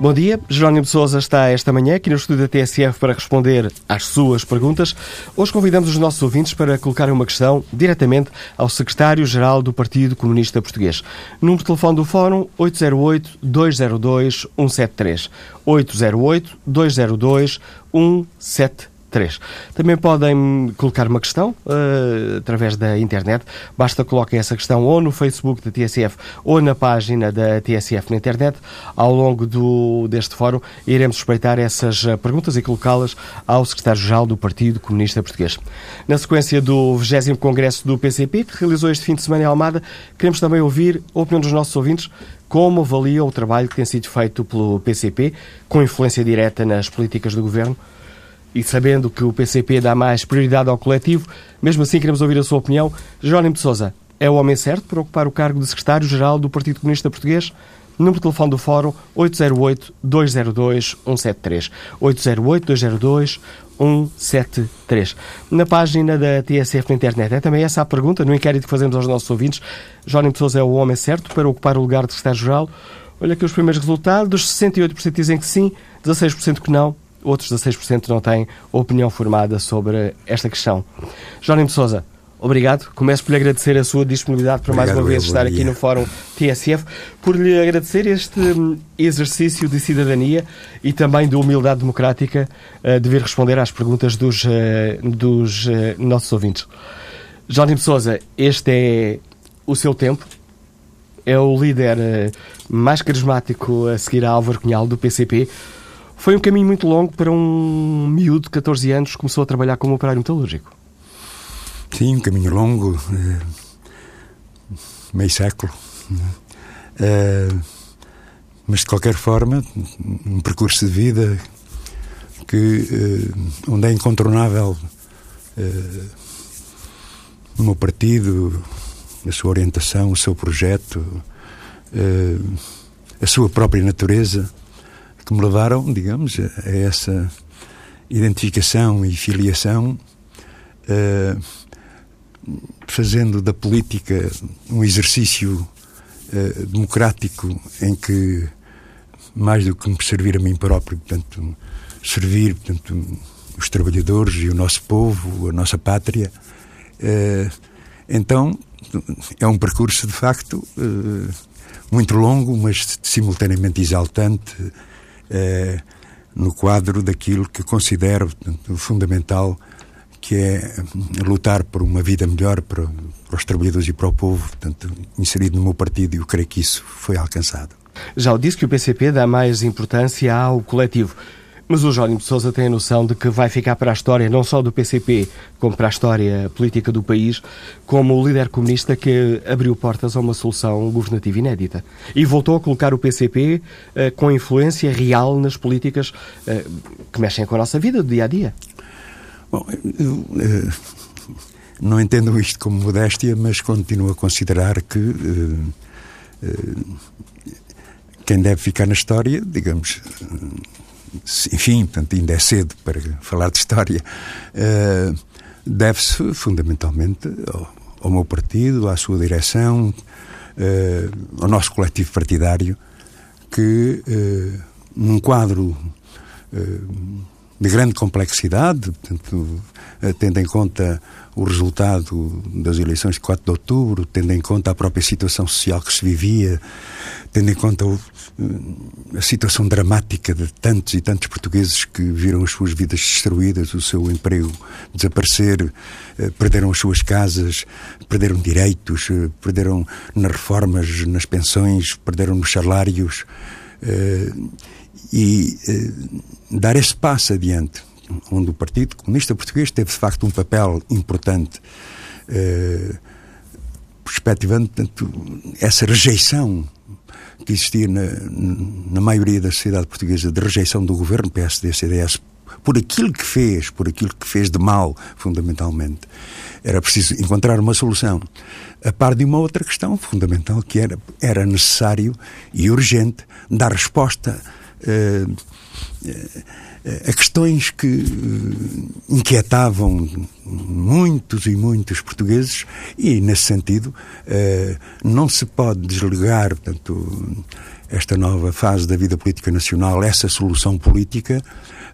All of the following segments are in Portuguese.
Bom dia, Jerónimo Sousa está esta manhã aqui no estúdio da TSF para responder às suas perguntas. Hoje convidamos os nossos ouvintes para colocarem uma questão diretamente ao secretário-geral do Partido Comunista Português. Número de telefone do Fórum 808-202-173. 808-202-173. 3. Também podem colocar uma questão uh, através da internet. Basta coloquem essa questão ou no Facebook da TSF ou na página da TSF na internet. Ao longo do, deste fórum iremos respeitar essas eh, perguntas e colocá-las ao secretário-geral do Partido Comunista Português. Na sequência do 20 Congresso do PCP, que realizou este fim de semana em Almada, queremos também ouvir a opinião dos nossos ouvintes como avaliam o trabalho que tem sido feito pelo PCP, com influência direta nas políticas do governo, e sabendo que o PCP dá mais prioridade ao coletivo, mesmo assim queremos ouvir a sua opinião. Jerónimo de Sousa é o homem certo para ocupar o cargo de secretário-geral do Partido Comunista Português? Número de telefone do Fórum 808-202-173. 808-202-173. Na página da TSF na internet é também essa a pergunta, no inquérito que fazemos aos nossos ouvintes. Jerónimo de Sousa é o homem certo para ocupar o lugar de secretário-geral? Olha aqui os primeiros resultados. Dos 68% dizem que sim, 16% que não, outros 16% não têm opinião formada sobre esta questão. Jónimo de Sousa, obrigado. Começo por lhe agradecer a sua disponibilidade para obrigado, mais uma vez estar aqui no Fórum TSF, por lhe agradecer este hum, exercício de cidadania e também de humildade democrática uh, de vir responder às perguntas dos, uh, dos uh, nossos ouvintes. Jónimo de Sousa, este é o seu tempo. É o líder mais carismático a seguir a Álvaro Cunhal do PCP. Foi um caminho muito longo para um miúdo de 14 anos que começou a trabalhar como operário metalúrgico. Sim, um caminho longo, eh, meio século. Eh, mas de qualquer forma, um percurso de vida que eh, onde é incontornável o meu partido, a sua orientação, o seu projeto, a sua própria natureza que me levaram, digamos, a, essa identificação e filiação, uh, fazendo da política um exercício uh, democrático em que, mais do que me servir a mim próprio, portanto, servir portanto, os trabalhadores e o nosso povo, a nossa pátria. Uh, então, é um percurso, de facto, muito longo, mas simultaneamente exaltante, eh, no quadro daquilo que considero fundamental, que é lutar por uma vida melhor para, para os trabalhadores e para o povo, portanto, inserido no meu partido, e eu creio que isso foi alcançado. Já o disse que o PCP dá mais importância ao coletivo. Mas o Jónimo de Sousa tem a noção de que vai ficar para a história, não só do PCP, como para a história política do país, como o líder comunista que abriu portas a uma solução governativa inédita. E voltou a colocar o PCP eh, com influência real nas políticas eh, que mexem com a nossa vida do dia a dia. Bom, eu, eh, não entendo isto como modéstia, mas continuo a considerar que eh, quem deve ficar na história, digamos enfim, portanto, ainda é cedo para falar de história, uh, deve-se fundamentalmente ao, meu partido, à sua direção, uh, ao nosso coletivo partidário, que uh, num quadro de grande complexidade, portanto, tendo em conta o resultado das eleições de 4 de outubro, tendo em conta a própria situação social que se vivia, tendo em conta eh, a situação dramática de tantos e tantos portugueses que viram as suas vidas destruídas, o seu emprego desaparecer, eh, perderam as suas casas, perderam direitos, eh, perderam nas reformas, nas pensões, perderam nos salários. E dar esse passo adiante, onde o Partido Comunista Português teve de facto um papel importante perspectivando portanto, essa rejeição que existia na, na maioria da sociedade portuguesa de rejeição do governo PSD-CDS por aquilo que fez, por aquilo que fez de mal, fundamentalmente. Era preciso encontrar uma solução. A par de uma outra questão fundamental, que era, era necessário e urgente dar resposta uh, a questões que inquietavam muitos e muitos portugueses e, nesse sentido, não se pode desligar, portanto, esta nova fase da vida política nacional, essa solução política,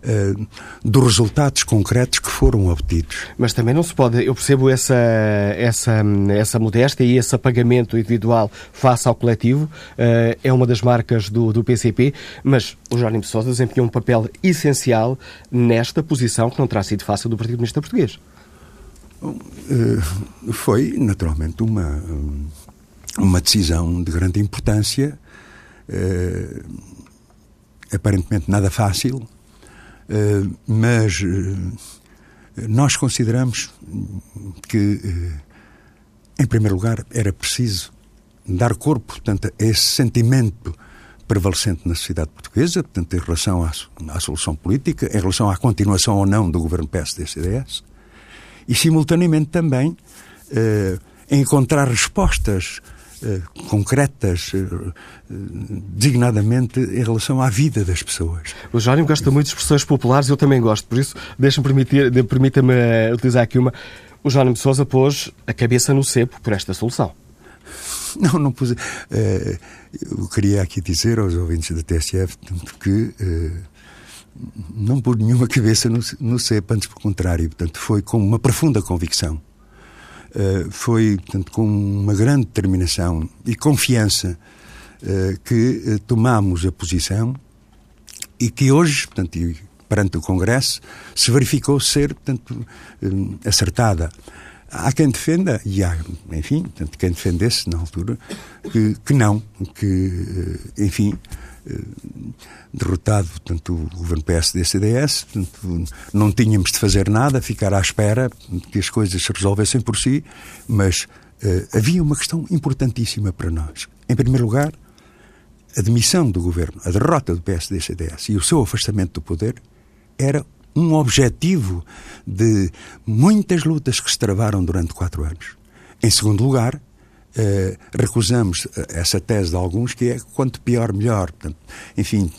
uh, dos resultados concretos que foram obtidos. Mas também não se pode, eu percebo essa, essa, essa modéstia e esse apagamento individual face ao coletivo, uh, é uma das marcas do, do PCP, mas o de Sousa desempenhou um papel essencial nesta posição que não terá sido fácil do Partido Comunista Português. Uh, foi, naturalmente, uma, uma decisão de grande importância uh, aparentemente nada fácil, mas uh, nós consideramos que, em primeiro lugar, era preciso dar corpo portanto, a esse sentimento prevalecente na sociedade portuguesa, portanto, em relação à, à, solução política, em relação à continuação ou não do governo PSD-CDS, e, simultaneamente, também encontrar respostas eh, concretas, eh, designadamente em relação à vida das pessoas. O Jónimo gosta muito de expressões populares, eu também gosto, por isso deixa-me permita-me utilizar aqui uma. O Jónimo Sousa pôs a cabeça no cepo por esta solução. Não, não pus. Eu queria aqui dizer aos ouvintes da TSF que não pus nenhuma cabeça no, no cepo, antes pelo contrário. Portanto, foi com uma profunda convicção eh, foi, portanto, com uma grande determinação e confiança uh, que uh, tomamos a posição e que hoje, portanto, perante o Congresso, se verificou ser, portanto, acertada. Há quem defenda, e há, enfim, portanto, quem defendesse na altura, que, que não, que, enfim, derrotado portanto, o governo PSD-CDS, não tínhamos de fazer nada, ficar à espera que as coisas se resolvessem por si, mas uh, havia uma questão importantíssima para nós. Em primeiro lugar, a demissão do governo, a derrota do PSD-CDS e o seu afastamento do poder era um objetivo de muitas lutas que se travaram durante quatro anos. Em segundo lugar, Uh, recusamos eh, essa tese de alguns que é quanto pior, melhor. Portanto, enfim,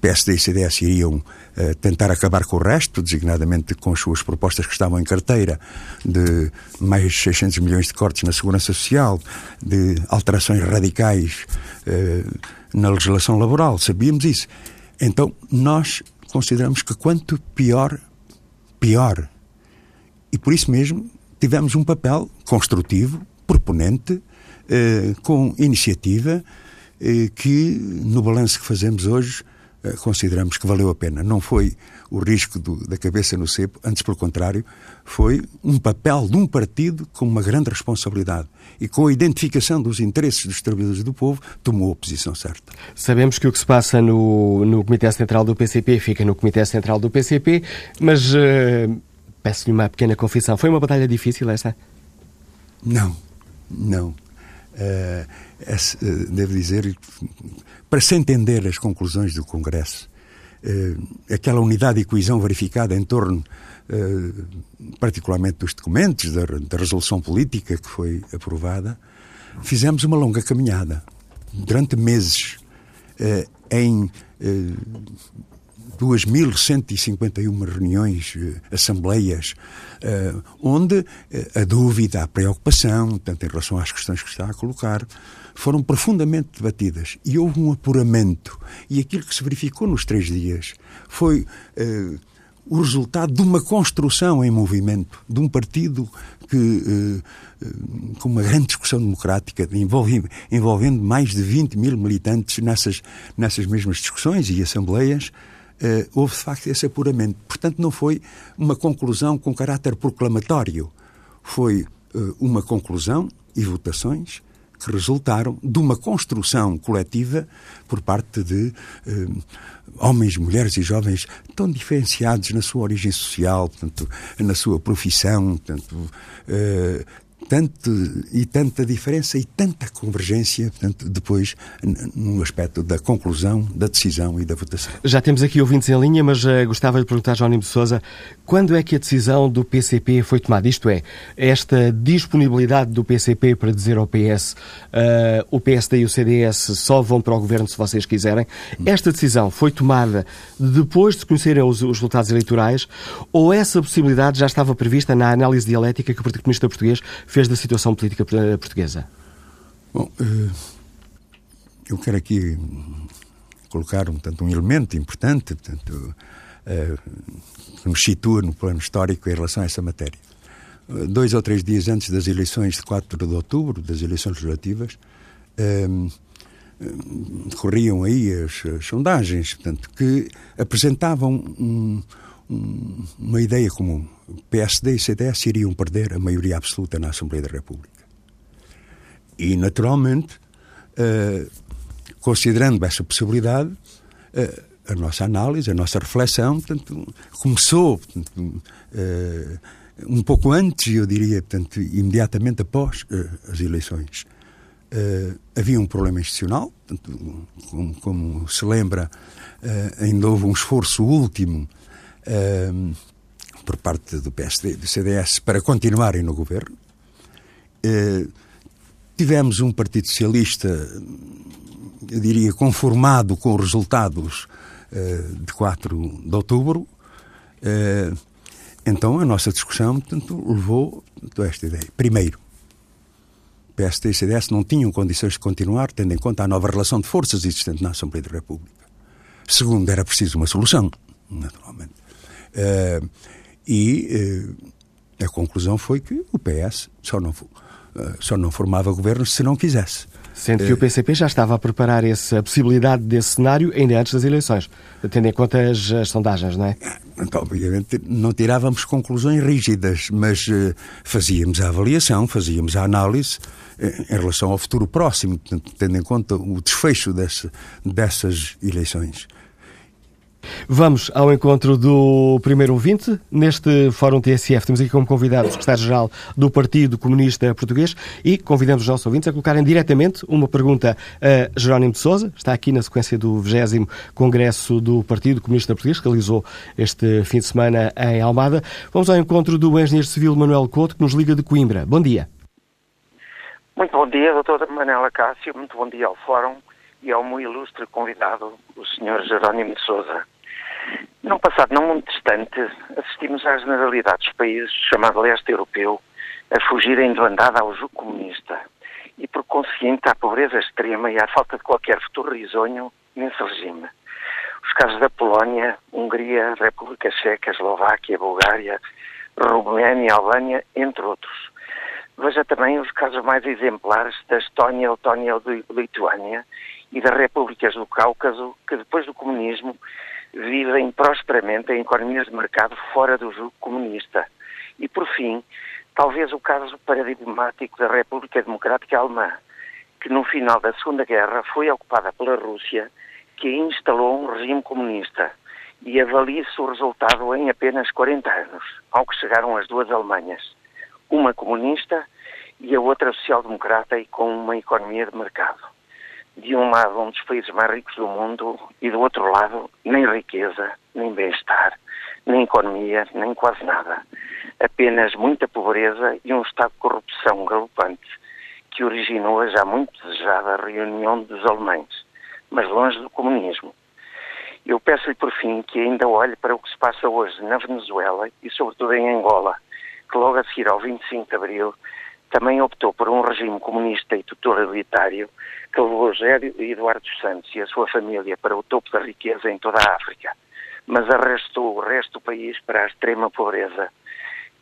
PSD e CDS iriam uh, tentar acabar com o resto, designadamente com as suas propostas que estavam em carteira, de mais 600 milhões de cortes na segurança social, de alterações radicais na legislação laboral. Sabíamos isso. Então, nós consideramos que quanto pior, pior. E por isso mesmo tivemos um papel construtivo proponente, eh, com iniciativa, eh, que no balanço que fazemos hoje eh, consideramos que valeu a pena. Não foi o risco do, da cabeça no cepo, antes pelo contrário, foi um papel de um partido com uma grande responsabilidade e com a identificação dos interesses dos trabalhadores do povo, tomou a posição certa. Sabemos que o que se passa no, no Comitê Central do PCP fica no Comitê Central do PCP, mas uh, peço-lhe uma pequena confissão. Foi uma batalha difícil essa? Não. Não. Uh, uh, devo dizer, para se entender as conclusões do Congresso, uh, aquela unidade e coesão verificada em torno, particularmente dos documentos, da, da, resolução política que foi aprovada, fizemos uma longa caminhada durante meses em 2.151 reuniões, eh, assembleias, eh, onde eh, a dúvida, a preocupação, tanto em relação às questões que está a colocar, foram profundamente debatidas e houve um apuramento. E aquilo que se verificou nos três dias foi o resultado de uma construção em movimento, de um partido que, com uma grande discussão democrática, envolvendo mais de 20 mil militantes nessas, nessas mesmas discussões e assembleias, houve de facto esse apuramento. Portanto, não foi uma conclusão com caráter proclamatório. Foi uh, uma conclusão e votações que resultaram de uma construção coletiva por parte de uh, homens, mulheres e jovens tão diferenciados na sua origem social, portanto, na sua profissão, portanto, uh, tanto, e tanta diferença e tanta convergência, portanto, depois no aspecto da conclusão, da decisão e da votação. Já temos aqui ouvintes em linha, mas uh, gostava de perguntar, Jónimo de Sousa, quando é que a decisão do PCP foi tomada? Isto é, esta disponibilidade do PCP para dizer ao PS uh, eh, o PSD e o CDS só vão para o governo se vocês quiserem. Esta decisão foi tomada depois de conhecerem os, os resultados eleitorais ou essa possibilidade já estava prevista na análise dialética que o Partido Comunista Português fez da situação política portuguesa? Bom, eh, eu quero aqui colocar um, tanto, um elemento importante portanto, eh, que nos situa no plano histórico em relação a essa matéria. Eh, dois ou três dias antes das eleições de 4 de outubro, das eleições legislativas, decorriam aí as, as, sondagens, portanto, que apresentavam um, um, uma ideia comum. PSD e CDS iriam perder a maioria absoluta na Assembleia da República. E, naturalmente, uh, considerando essa possibilidade, uh, a nossa análise, a nossa reflexão, portanto, começou portanto, uh, um pouco antes, eu diria, portanto, imediatamente após as eleições. havia um problema institucional, portanto, como, como, se lembra, ainda houve um esforço último por parte do PSD e do CDS para continuarem no governo. Uh, tivemos um Partido Socialista, eu diria, conformado com os resultados uh, de 4 de outubro. Uh, então a nossa discussão portanto, levou a esta ideia. Primeiro, PSD e CDS não tinham condições de continuar, tendo em conta a nova relação de forças existente na Assembleia da República. Segundo, era preciso uma solução, naturalmente. Uh, e uh, a conclusão foi que o PS só não, uh, só não formava governo se não quisesse. Sendo que o PCP já estava a preparar essa possibilidade desse cenário ainda antes das eleições, tendo em conta as, as sondagens, não é? Então, obviamente não tirávamos conclusões rígidas, mas uh, fazíamos a avaliação, fazíamos a análise em relação ao futuro próximo, tendo em conta o desfecho desse, dessas eleições. Vamos ao encontro do primeiro ouvinte. Neste Fórum TSF temos aqui como convidado o secretário-geral do Partido Comunista Português e convidamos os nossos ouvintes a colocarem diretamente uma pergunta a Jerónimo de Sousa. Está aqui na sequência do 20 Congresso do Partido Comunista Português, que realizou este fim de semana em Almada. Vamos ao encontro do engenheiro civil Manuel Couto, que nos liga de Coimbra. Bom dia. Muito bom dia, doutora Manela Cássio. Muito bom dia ao Fórum e ao muito ilustre convidado, o Sr. Jerónimo de Souza. Num passado não muito distante, assistimos à generalidade dos países chamado leste europeu a fugirem do andada ao jugo comunista e, por conseguinte, à pobreza extrema e à falta de qualquer futuro risonho nesse regime. Os casos da Polónia, Hungria, República Checa, Eslováquia, Bulgária, Roménia, Albânia, entre outros. Veja também os casos mais exemplares da Estónia, Letónia e Lituânia e das repúblicas do Cáucaso, que depois do comunismo vivem prosperamente em economias de mercado fora do jogo comunista. E, por fim, talvez o caso paradigmático da República Democrática Alemã, que no final da Segunda Guerra foi ocupada pela Rússia, que instalou um regime comunista. E avalie-se o resultado em apenas 40 anos, ao que chegaram as duas Alemanhas, uma comunista e a outra social-democrata e com uma economia de mercado de um lado, um dos países mais ricos do mundo, e do outro lado, nem riqueza, nem bem-estar, nem economia, nem quase nada. Apenas muita pobreza e um estado de corrupção galopante, que originou a já muito desejada reunião dos alemães, mas longe do comunismo. Eu peço-lhe, por fim, que ainda olhe para o que se passa hoje na Venezuela e, sobretudo, em Angola, que logo a seguir ao 25 de abril também optou por um regime comunista e totalitário que levou Rogério e Eduardo Santos e a sua família para o topo da riqueza em toda a África, mas arrastou o resto do país para a extrema pobreza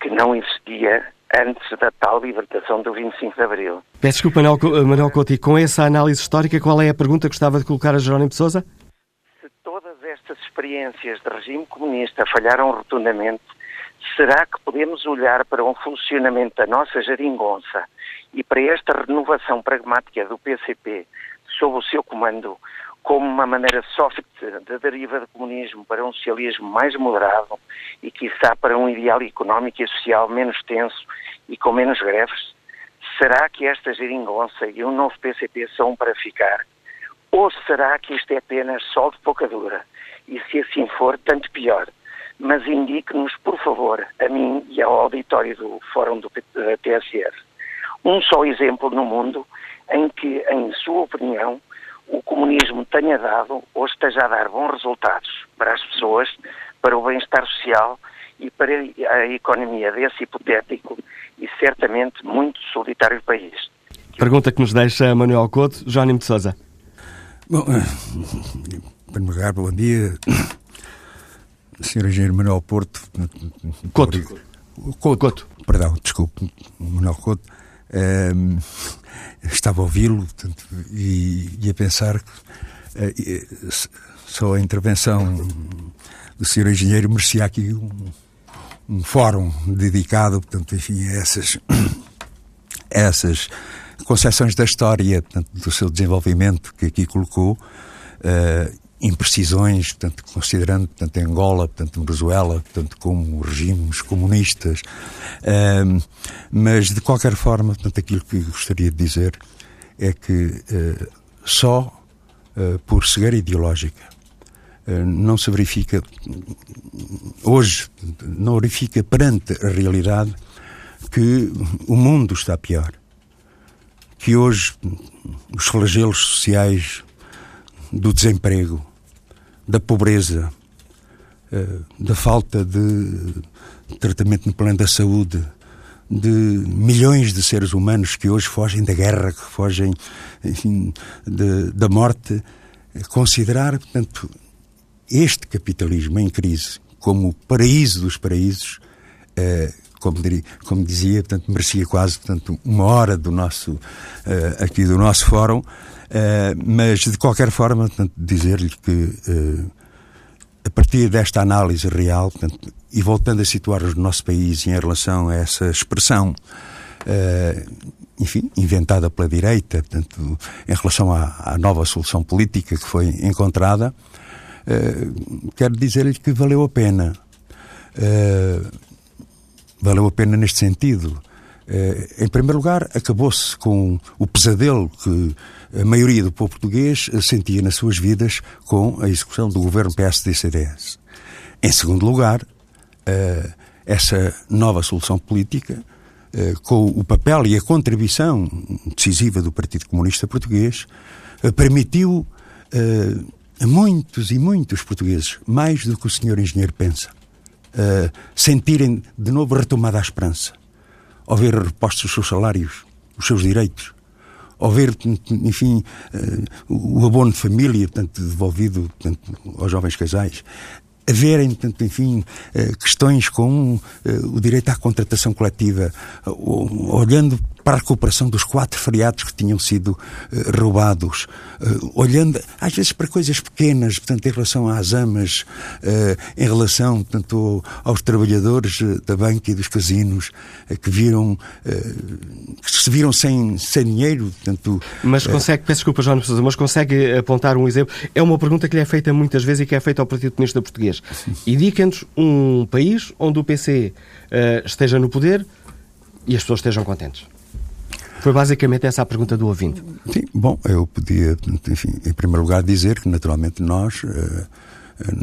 que não existia antes da tal libertação do 25 de Abril. Peço desculpa, Manuel, Manuel Couto, e com essa análise histórica, qual é a pergunta que gostava de colocar a Jerónimo de Sousa? Se todas estas experiências de regime comunista falharam rotundamente, será que podemos olhar para um funcionamento da nossa geringonça e para esta renovação pragmática do PCP sob o seu comando como uma maneira soft da deriva do comunismo para um socialismo mais moderado e, quiçá, para um ideal económico e social menos tenso e com menos greves? Será que esta geringonça e o novo PCP são para ficar? Ou será que isto é apenas sol de pouca dura? E se assim for, tanto pior. Mas indique-nos, por favor, a mim e ao auditório do Fórum do TSF, um só exemplo no mundo em que, em sua opinião, o comunismo tenha dado ou esteja a dar bons resultados para as pessoas, para o bem-estar social e para a economia desse hipotético e certamente muito solitário país. Pergunta que nos deixa Manuel Couto, Jónimo de Sousa. Bom, em primeiro lugar, bom dia. Sr. Engenheiro Manuel Porto. Couto. Couto. Couto. Perdão, desculpe, Manuel Couto. Um, estava a ouvi-lo e, e, a pensar que uh, só a intervenção do Sr. Engenheiro merecia aqui um, um fórum dedicado, portanto, enfim, a essas, a essas concepções da história, portanto, do seu desenvolvimento que aqui colocou, uh, imprecisões, portanto, considerando portanto, Angola, portanto, Venezuela, portanto, como regimes comunistas. Uh, mas, de qualquer forma, portanto, aquilo que gostaria de dizer é que uh, só por cegueira ideológica não se verifica hoje, não verifica perante a realidade que o mundo está pior. Que hoje os flagelos sociais do desemprego, da pobreza, eh, da falta de tratamento no plano da saúde, de milhões de seres humanos que hoje fogem da guerra, que fogem enfim, de, da morte, considerar, portanto, este capitalismo em crise como o paraíso dos paraísos, eh, como, diria, como, dizia, portanto, merecia quase portanto, uma hora do nosso, eh, aqui do nosso fórum, eh, mas de qualquer forma, dizer-lhe que a partir desta análise real, portanto, e voltando a situar o nosso país em relação a essa expressão, enfim, inventada pela direita, portanto, em relação à, à nova solução política que foi encontrada, uh, quero dizer-lhe que valeu a pena. Uh, valeu a pena neste sentido. Uh, em primeiro lugar, acabou-se com o pesadelo que a maioria do povo português sentia nas suas vidas com a execução do governo PSD-CDS. Em segundo lugar, uh, essa nova solução política, uh, com o papel e a contribuição decisiva do Partido Comunista Português, permitiu a muitos e muitos portugueses, mais do que o senhor engenheiro pensa, sentirem de novo retomada a esperança, ao ver repostos os seus salários, os seus direitos, ao ver, enfim, uh, o abono de família, portanto, devolvido portanto, aos jovens casais, haverem, portanto, enfim, uh, questões com o direito à contratação coletiva, olhando para a recuperação dos quatro feriados que tinham sido uh, roubados, uh, olhando às vezes para coisas pequenas, portanto, em relação às amas, uh, em relação, portanto, aos trabalhadores da banca e dos casinos, que viram, que se viram sem, sem dinheiro, portanto... Mas consegue, peço desculpa, João Sousa, mas consegue apontar um exemplo? É uma pergunta que lhe é feita muitas vezes e que é feita ao Partido Comunista Português. Indica-nos um país onde o PC esteja no poder e as pessoas estejam contentes. Foi basicamente essa a pergunta do ouvinte. Sim, bom, eu podia, enfim, em primeiro lugar dizer que naturalmente nós uh,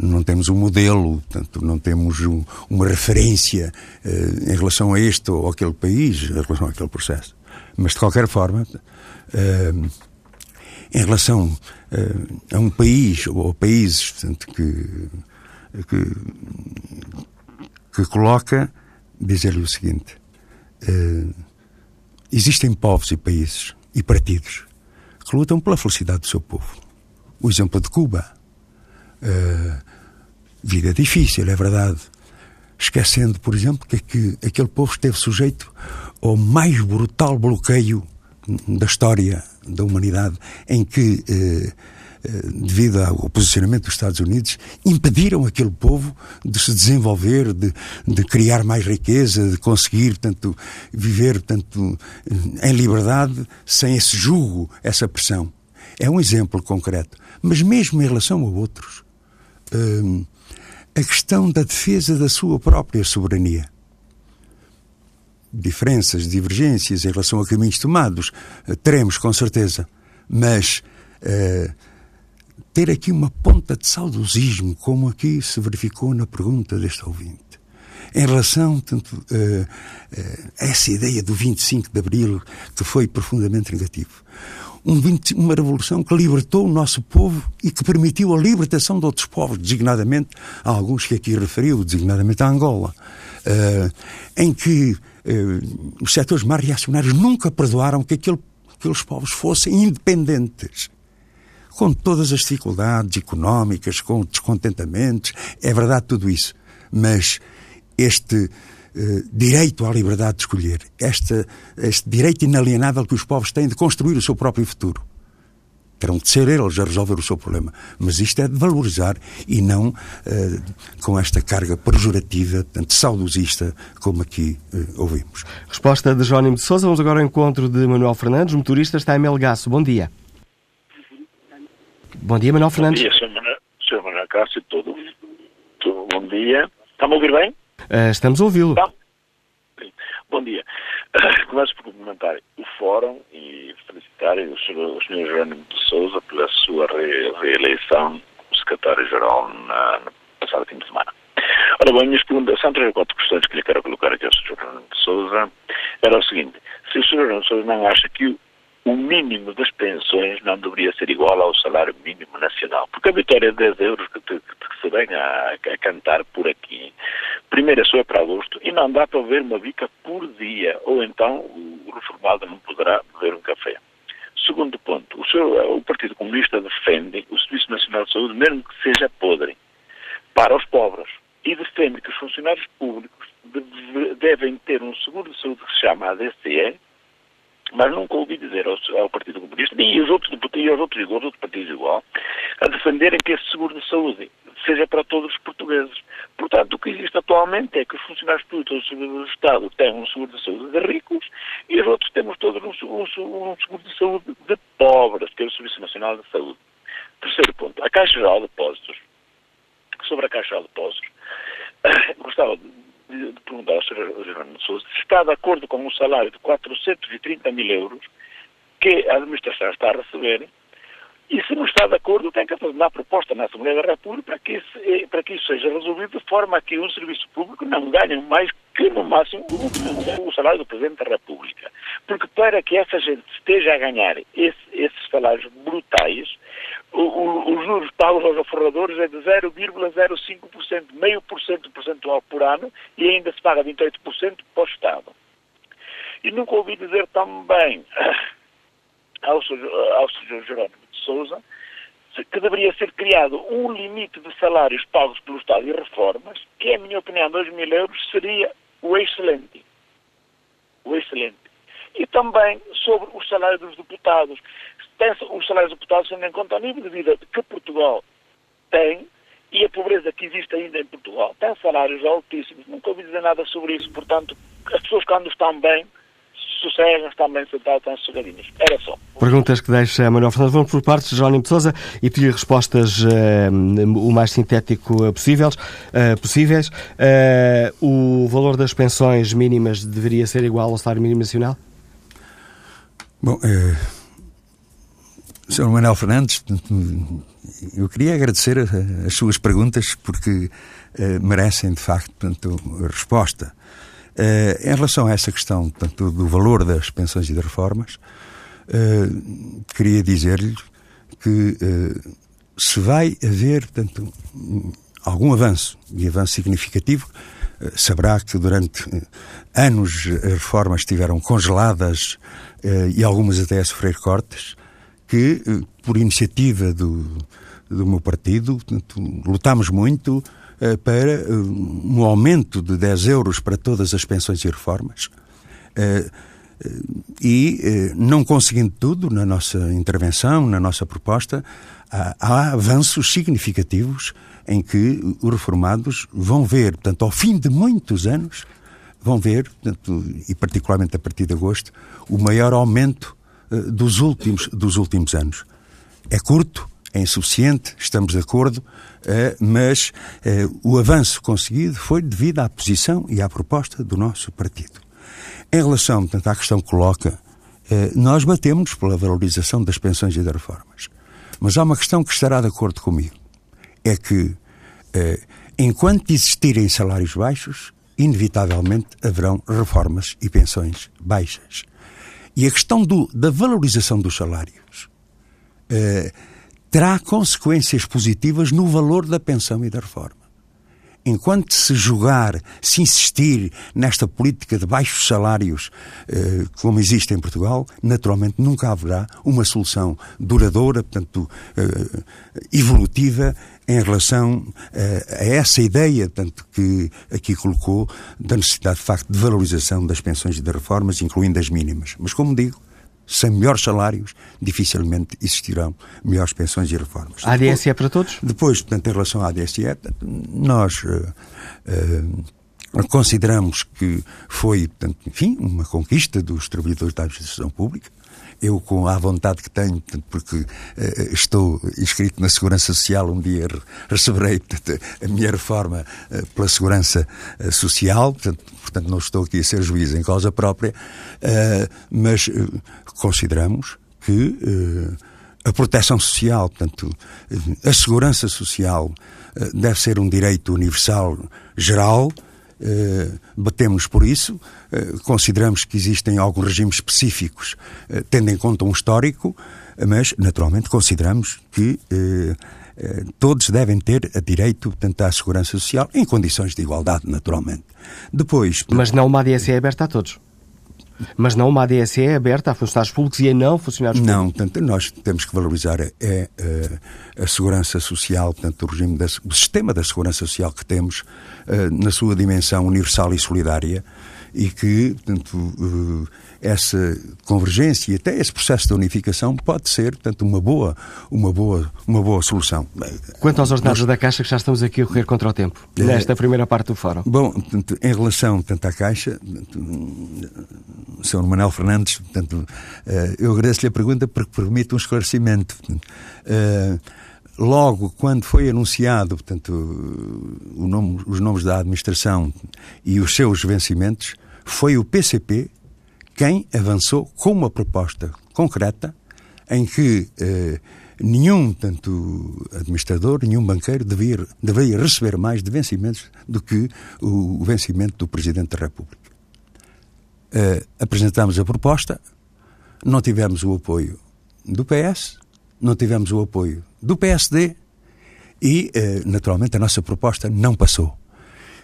não temos um modelo, portanto, não temos um, uma referência uh, em relação a este ou aquele país, em relação àquele processo. Mas de qualquer forma, uh, em relação a um país ou a países portanto, que, que, que coloca, dizer-lhe o seguinte. Existem povos e países e partidos que lutam pela felicidade do seu povo. O exemplo de Cuba. Uh, vida difícil, é verdade. Esquecendo, por exemplo, que, que aquele povo esteve sujeito ao mais brutal bloqueio da história da humanidade, em que uh, devido ao posicionamento dos Estados Unidos, impediram aquele povo de se desenvolver, de, de criar mais riqueza, de conseguir, portanto, viver, portanto, em liberdade, sem esse jugo, essa pressão. É um exemplo concreto. Mas mesmo em relação a outros, hum, a questão da defesa da sua própria soberania diferenças, divergências em relação a caminhos tomados, teremos com certeza, mas ter aqui uma ponta de saudosismo, como aqui se verificou na pergunta deste ouvinte, em relação tanto, uh, uh, a essa ideia do 25 de Abril, que foi profundamente negativo. Um 20, uma revolução que libertou o nosso povo e que permitiu a libertação de outros povos, designadamente alguns que aqui referiu, designadamente a Angola, uh, em que os setores mais reacionários nunca perdoaram que aquele, aqueles povos fossem independentes com todas as dificuldades económicas, com descontentamentos, é verdade tudo isso. Mas este eh, direito à liberdade de escolher, este, este direito inalienável que os povos têm de construir o seu próprio futuro. Terão de ser eles a resolver o seu problema. Mas isto é de valorizar e não eh, com esta carga pejorativa, tanto saudosista, como aqui eh, ouvimos. Resposta de Jónimo de Souza. Vamos agora ao encontro de Manuel Fernandes, motorista, está em Melgaço. Bom dia. Bom dia, Manuel Fernandes. Bom dia, Sr. Manuel, Cássio, todo, todo, bom dia. Está-me a ouvir bem? Uh, estamos a ouvi-lo. Tá. Bom dia. Uh, começo por cumprimentar o Fórum e felicitar. O Sr. Jerónimo de Souza pela sua re reeleição como secretário-geral na, na passada fim de semana. Ora bem, minhas perguntas, são três ou quatro questões que lhe quero colocar aqui ao Sr. Jerónimo de Souza. Era o seguinte, se o Sr. Jerónimo de Souza não acha que o o mínimo das pensões não deveria ser igual ao salário mínimo nacional. Porque a vitória de 10 euros que, que, que se vem a, a, cantar por aqui, primeiro é só é para agosto e não dá para ver uma bica por dia, ou então o reformado não poderá beber um café. Segundo ponto, o, seu, o Partido Comunista defende o Serviço Nacional de Saúde, mesmo que seja podre, para os pobres. E defende que os funcionários públicos devem ter um seguro de saúde que se chama ADCE, mas nunca ouvi dizer ao, ao Partido Comunista e aos outros, e aos outros, aos outros partidos igual, a defenderem que esse seguro de saúde seja para todos os portugueses. Portanto, o que existe atualmente é que os funcionários públicos do Estado têm um seguro de saúde de ricos e os outros temos todos um, um, um seguro de saúde de pobres, que é o Serviço Nacional de Saúde. Terceiro ponto, a Caixa Geral de Depósitos. Sobre a Caixa Geral de Depósitos, gostava de perguntar ao Sr. Jerónimo Souza se está de acordo com o salário de 430 mil euros que a administração está a receber e se não está de acordo tem que apresentar proposta na Assembleia da República para que, isso, eh, para que isso seja resolvido de forma a que um serviço público não ganhe mais que no máximo o, salário do Presidente da República. Porque para que essa gente esteja a ganhar esse, esses salários brutais, os juros pagos aos forradores é de 0,05%, meio por cento percentual por ano, e ainda se paga 28% para o Estado. E nunca ouvi dizer também. Ao Sr. Jerónimo de Souza que deveria ser criado um limite de salários pagos pelo Estado e reformas, que, em minha opinião, 2 mil euros seria o excelente. O excelente. E também sobre os salários dos deputados os salários deputados tendo em conta o nível de vida que Portugal tem e a pobreza que existe ainda em Portugal. Tem salários altíssimos, nunca ouvi dizer nada sobre isso. Portanto, as pessoas quando estão bem, estão bem sentadas, estão sossegadinhas. Era só. Perguntas que deixa Manuel Fernandes. Vamos por partes, Jónimo de Sousa, e pedir respostas uh, o mais sintético possíveis. Uh, possíveis. Uh, o valor das pensões mínimas deveria ser igual ao salário mínimo nacional? Bom, Sr. Manuel Fernandes, eu queria agradecer as suas perguntas porque merecem, de facto, portanto, resposta. Uh, em relação a essa questão portanto, do valor das pensões e das reformas, uh, queria dizer-lhe que se vai haver, portanto, algum avanço, e avanço significativo, saberá que durante anos as reformas estiveram congeladas e algumas até a sofrer cortes que, eh, por iniciativa do, do meu partido, lutámos muito para uh, um aumento de 10 euros para todas as pensões e reformas. Uh, e, não conseguindo tudo na nossa intervenção, na nossa proposta, há, avanços significativos em que os reformados vão ver, portanto, ao fim de muitos anos, vão ver, portanto, e particularmente a partir de agosto, o maior aumento eh, dos últimos, dos últimos anos. É curto, é insuficiente, estamos de acordo, eh, mas eh, o avanço conseguido foi devido à posição e à proposta do nosso partido. em relação portanto, à questão que coloca, eh, nós batemos pela valorização das pensões e das reformas. Mas há uma questão que estará de acordo comigo. É que, enquanto existirem salários baixos, inevitavelmente haverão reformas e pensões baixas. E a questão do, da valorização dos salários terá consequências positivas no valor da pensão e da reforma enquanto se jogar, se insistir nesta política de baixos salários eh, como existe em Portugal, naturalmente nunca haverá uma solução duradoura, portanto, eh, evolutiva em relação eh, a essa ideia, tanto que aqui colocou, da necessidade de facto de valorização das pensões e das reformas, incluindo as mínimas. Mas como digo, sem melhores salários, dificilmente existirão melhores pensões e reformas. A ADSE é para todos? Depois, portanto, em relação à ADSE, nós uh, uh, consideramos que foi, portanto, enfim, uma conquista dos trabalhadores da administração pública, eu com a vontade que tenho, porque uh, estou inscrito na Segurança Social, um dia receberei portanto, a minha reforma pela Segurança Social, portanto, portanto, não estou aqui a ser juiz em causa própria, mas consideramos que a proteção social, portanto, a segurança social deve ser um direito universal geral, batemos por isso, eh, consideramos que existem alguns regimes específicos, eh, tendo em conta um histórico, mas naturalmente consideramos que eh, todos devem ter direito portanto, à segurança social em condições de igualdade, naturalmente. Depois, mas não uma ADSE é aberta a todos. Mas não uma ADSE é aberta a funcionários públicos e a não funcionários públicos? Não, portanto, nós temos que valorizar é, é, a segurança social, portanto, o regime, da, o sistema da segurança social que temos na sua dimensão universal e solidária, e que, portanto, eh, essa convergência e até esse processo de unificação pode ser, portanto, uma boa, uma boa, uma boa solução. Quanto aos ordenados Nós... da Caixa, que já estamos aqui a correr contra o tempo, é. nesta primeira parte do fórum. Bom, portanto, em relação portanto, à Caixa, portanto, o Sr. Manuel Fernandes, portanto, eh, eu agradeço-lhe a pergunta porque permite um esclarecimento. Portanto, eh, logo quando foi anunciado portanto, nome, os nomes da administração e os seus vencimentos, foi o PCP quem avançou com uma proposta concreta em que eh, nenhum tanto administrador, nenhum banqueiro devia, devia receber mais de vencimentos do que o, o vencimento do Presidente da República. Eh, apresentámos a proposta, não tivemos o apoio do PS, não tivemos o apoio do PSD e, eh, naturalmente, a nossa proposta não passou.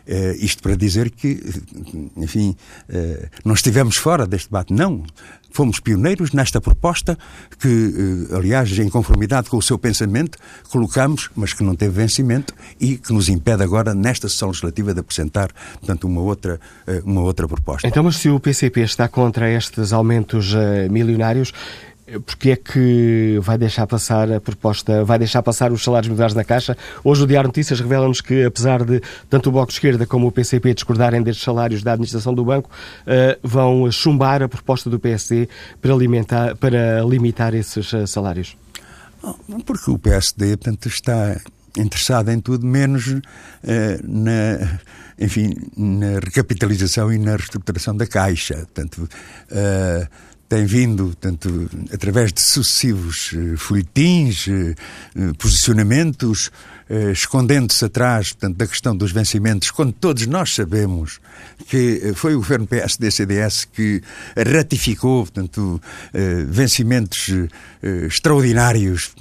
Uh, isto para dizer que, enfim, uh, não estivemos fora deste debate. Não. Fomos pioneiros nesta proposta que, uh, aliás, em conformidade com o seu pensamento, colocamos, mas que não teve vencimento e que nos impede agora, nesta sessão legislativa, de apresentar, portanto, uma outra, uma outra proposta. Então, mas se o PCP está contra estes aumentos milionários, porque é que vai deixar passar a proposta, vai deixar passar os salários militares na Caixa? Hoje o Diário Notícias revela-nos que, apesar de tanto o Bloco de Esquerda como o PCP discordarem destes salários da administração do banco, uh, vão chumbar a proposta do PSD para, alimentar, para limitar esses uh, salários. Porque o PSD, portanto, está interessado em tudo menos uh, na enfim, na recapitalização e na reestruturação da Caixa. Portanto, uh, tem vindo, tanto através de sucessivos uh, folhetins, uh, posicionamentos, uh, escondendo-se atrás portanto, da questão dos vencimentos, quando todos nós sabemos que foi o governo PSD-CDS que ratificou portanto, vencimentos extraordinários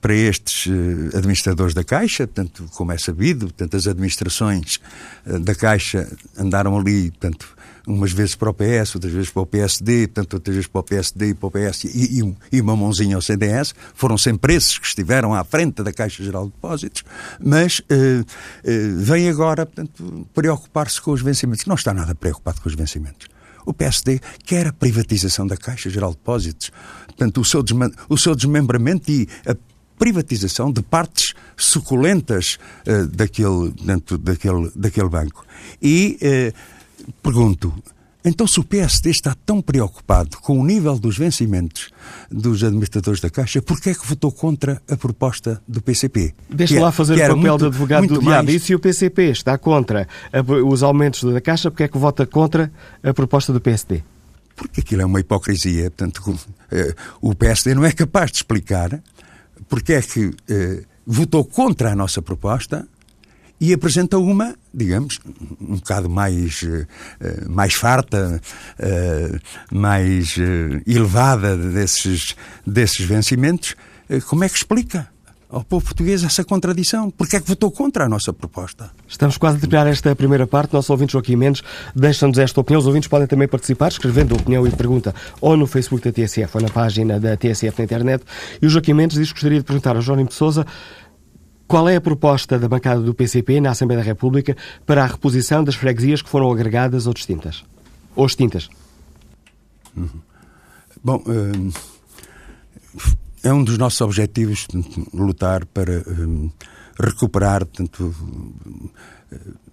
para estes administradores da Caixa, portanto, como é sabido, portanto, as administrações da Caixa andaram ali, portanto, umas vezes para o PS, outras vezes para o PSD, portanto, outras vezes para o PSD e para o PS e, e, e uma mãozinha ao CDS. Foram sempre esses que estiveram à frente da Caixa Geral de Depósitos, mas uh, uh, vem agora, portanto, preocupar-se com os vencimentos. Não está nada preocupado com os vencimentos. O PSD quer a privatização da Caixa Geral de Depósitos, portanto, o seu, o seu desmembramento e a privatização de partes suculentas uh, daquele, daquele, daquele banco. E uh, pergunto, Então, se o PSD está tão preocupado com o nível dos vencimentos dos administradores da Caixa, por que é que votou contra a proposta do PCP? Deixa lá fazer o papel muito, de advogado do diabo. Mais... E se o PCP está contra os aumentos da Caixa, por que é que vota contra a proposta do PSD? Porque aquilo é uma hipocrisia. Portanto, eh, o PSD não é capaz de explicar porque é que eh, votou contra a nossa proposta e apresenta uma, digamos, um bocado mais, uh, mais farta, uh, mais uh, elevada desses, desses vencimentos. como é que explica? ao povo português essa contradição. Porquê é que votou contra a nossa proposta? Estamos quase a terminar esta primeira parte. Nosso ouvinte Joaquim Mendes deixa-nos esta opinião. Os ouvintes podem também participar, escrevendo a opinião e pergunta ou no Facebook da TSF ou na página da TSF na internet. E o Joaquim Mendes diz que gostaria de perguntar Jónimo de Sousa qual é a proposta da bancada do PCP na Assembleia da República para a reposição das freguesias que foram agregadas ou distintas? Ou extintas? Uhum. Bom, hum, é um dos nossos objetivos lutar para hum, recuperar tanto,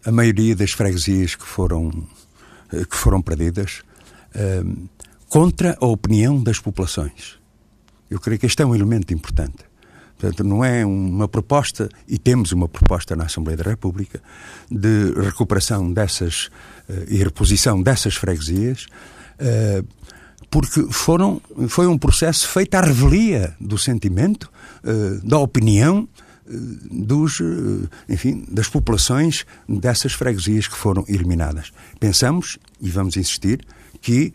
a maioria das freguesias que foram, que foram perdidas contra a opinião das populações. Eu creio que este é um elemento importante. Portanto, não é uma proposta, e temos uma proposta na Assembleia da República, de recuperação dessas uh, e reposição dessas freguesias, uh, porque foram, foi um processo feito à revelia do sentimento, uh, da opinião dos, enfim, das populações dessas freguesias que foram eliminadas. Pensamos, e vamos insistir, que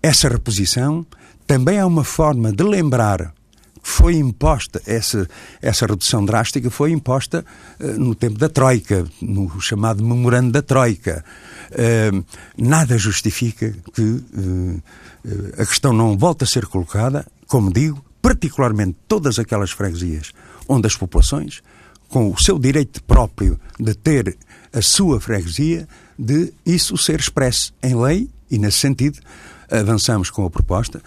essa reposição também é uma forma de lembrar foi imposta, essa, essa redução drástica foi imposta uh, no tempo da Troika, no chamado memorando da Troika. Uh, nada justifica que uh, a questão não volte a ser colocada, como digo, particularmente todas aquelas freguesias onde as populações, com o seu direito próprio de ter a sua freguesia, de isso ser expresso em lei, e nesse sentido avançamos com a proposta.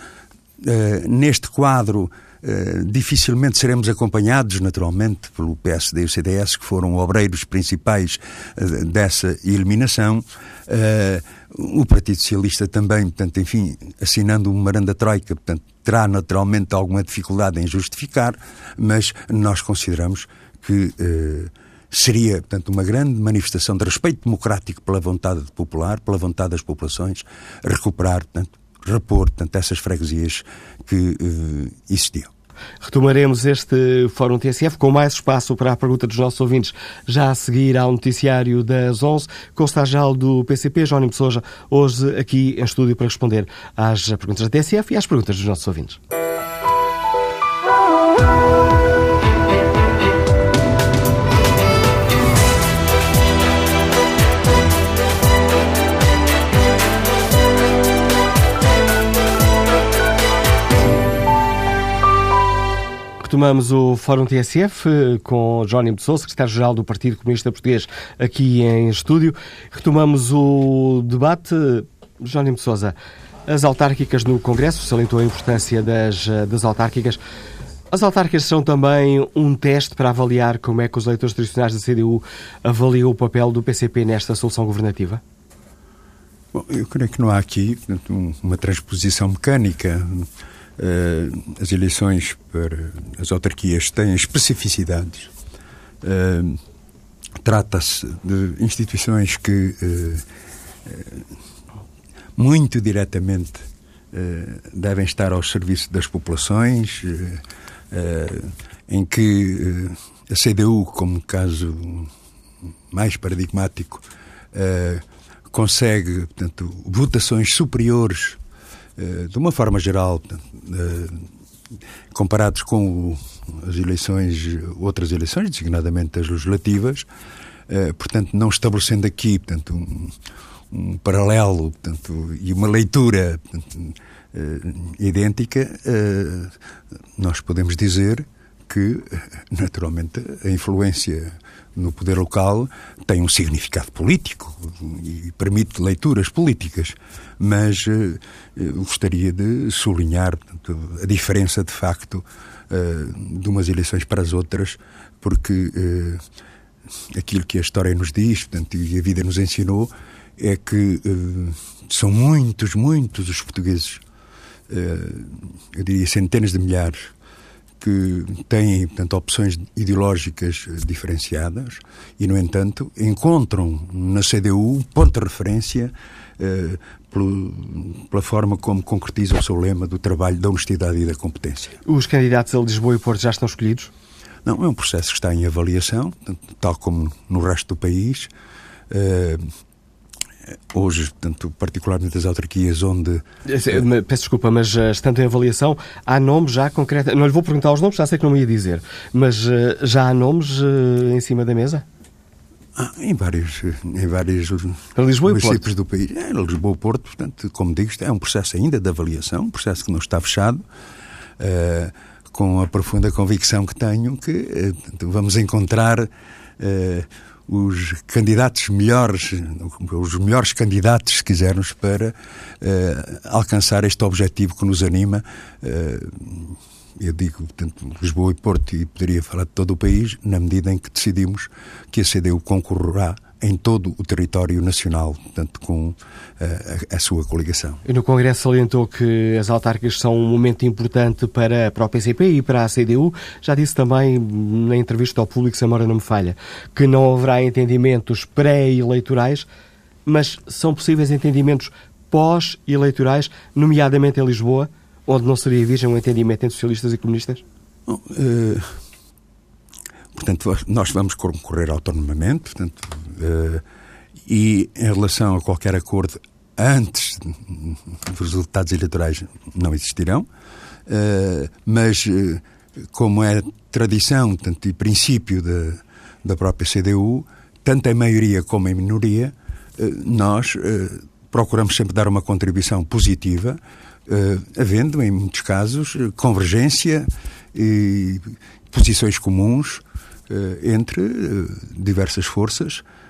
neste quadro eh, dificilmente seremos acompanhados, naturalmente, pelo PSD e o CDS, que foram obreiros principais uh, dessa eliminação. Uh, o Partido Socialista também, portanto, enfim, assinando uma Maranda Troika, portanto, terá naturalmente alguma dificuldade em justificar, mas nós consideramos que seria, portanto, uma grande manifestação de respeito democrático pela vontade popular, pela vontade das populações, recuperar, portanto, repor, portanto, essas freguesias que existiam. Retomaremos este Fórum TSF com mais espaço para a pergunta dos nossos ouvintes já a seguir ao noticiário das 11 com o estagiário do PCP, Jónimo Souja, hoje aqui em estúdio para responder às perguntas da TSF e às perguntas dos nossos ouvintes. Retomamos o Fórum TSF eh, com Jónimo de secretário-geral do Partido Comunista Português, aqui em estúdio. Retomamos o debate. Jónimo de as autárquicas no Congresso, salientou a importância das, eh, das autárquicas. As autárquicas são também um teste para avaliar como é que os eleitores tradicionais da CDU avaliam o papel do PCP nesta solução governativa? Bom, eu creio que não há aqui uma transposição mecânica Uh, as eleições para as autarquias têm especificidades. Uh, Trata-se de instituições que uh, muito diretamente devem estar ao serviço das populações, em que a CDU, como caso mais paradigmático, consegue portanto, votações superiores eh, de uma forma geral, eh, comparados com as eleições, outras eleições, designadamente as legislativas, eh, portanto, não estabelecendo aqui portanto, um, um paralelo portanto, e uma leitura portanto, idêntica, nós podemos dizer que, naturalmente, a influência no poder local tem um significado político e permite leituras políticas, mas uh, gostaria de sublinhar a diferença de facto uh, de umas eleições para as outras, porque uh, aquilo que a história nos diz portanto, e a vida nos ensinou é que são muitos, muitos os portugueses, eu diria centenas de milhares, que têm, portanto, opções ideológicas diferenciadas e, no entanto, encontram na CDU ponto de referência uh, pelo, pela forma como concretiza o seu lema do trabalho, da honestidade e da competência. Os candidatos a Lisboa e Porto já estão escolhidos? Não, é um processo que está em avaliação, tal como no resto do país. Uh, hoje, portanto, particularmente as autarquias onde... Peço desculpa, mas eh, estando em avaliação, há nomes já concretos... Não lhe vou perguntar os nomes, já sei que não me ia dizer, mas eh, já há nomes em cima da mesa? Ah, em vários, em vários Lisboa municípios do país. É, Lisboa e Porto, portanto, como digo, é um processo ainda de avaliação, um processo que não está fechado. Uh, com a profunda convicção que tenho que eh, vamos encontrar uh, os candidatos melhores, os melhores candidatos, se quisermos, para uh, alcançar este objetivo que nos anima. Uh, eu digo, portanto, Lisboa e Porto, e poderia falar de todo o país, na medida em que decidimos que a CDU concorrerá em todo o território nacional, portanto, com uh, a, a, sua coligação. E no Congresso salientou que as autárquicas são um momento importante para, para o PCP e para a CDU. Já disse também na entrevista ao público, se a memória não me falha, que não haverá entendimentos pré-eleitorais, mas são possíveis entendimentos pós-eleitorais, nomeadamente em Lisboa, onde não seria virgem um entendimento entre socialistas e comunistas? Bom, uh, portanto, nós vamos concorrer autonomamente, portanto, e em relação a qualquer acordo antes dos resultados eleitorais não existirão, uh, mas uh, como é tradição tanto, e princípio da, da própria CDU, tanto em maioria como em minoria, nós procuramos sempre dar uma contribuição positiva, havendo, em muitos casos, convergência e posições comuns entre diversas forças eh,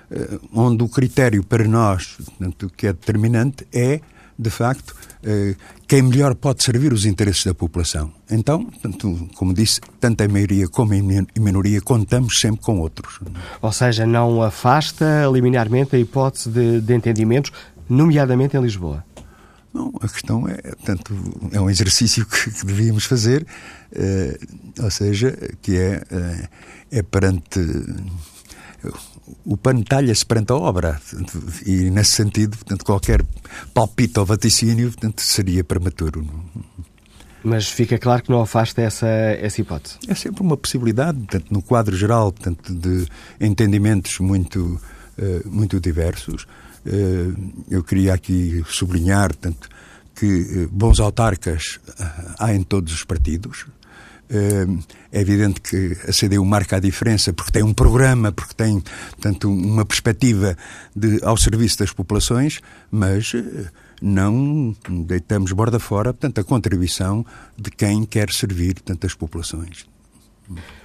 onde o critério para nós, portanto, que é determinante, é, de facto, eh, quem melhor pode servir os interesses da população. Então, portanto, como disse, tanto em maioria como em minoria, contamos sempre com outros. Ou seja, não afasta liminarmente a hipótese de, de entendimentos, nomeadamente em Lisboa. Não, a questão é, portanto, é um exercício que, que devíamos fazer, eh, ou seja, que é, é perante o pano talha-se perante a obra. E, nesse sentido, portanto, qualquer palpite ou vaticínio portanto, seria prematuro. Mas fica claro que não afasta essa, essa hipótese. É sempre uma possibilidade, portanto, no quadro geral portanto, de entendimentos muito, uh, muito diversos. Uh, eu queria aqui sublinhar portanto, que uh, bons autarcas há em todos os partidos. É evidente que a CDU marca a diferença porque tem um programa, porque tem, portanto, uma perspectiva de, ao serviço das populações, mas eh, não deitamos borda fora, portanto, a contribuição de quem quer servir, portanto, as populações.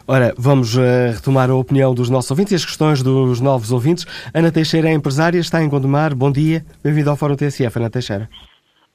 Ora, vamos uh, retomar a opinião dos nossos ouvintes e as questões dos novos ouvintes. Ana Teixeira é empresária, está em Gondomar. Bom dia, bem-vindo ao Fórum TSF, Ana Teixeira.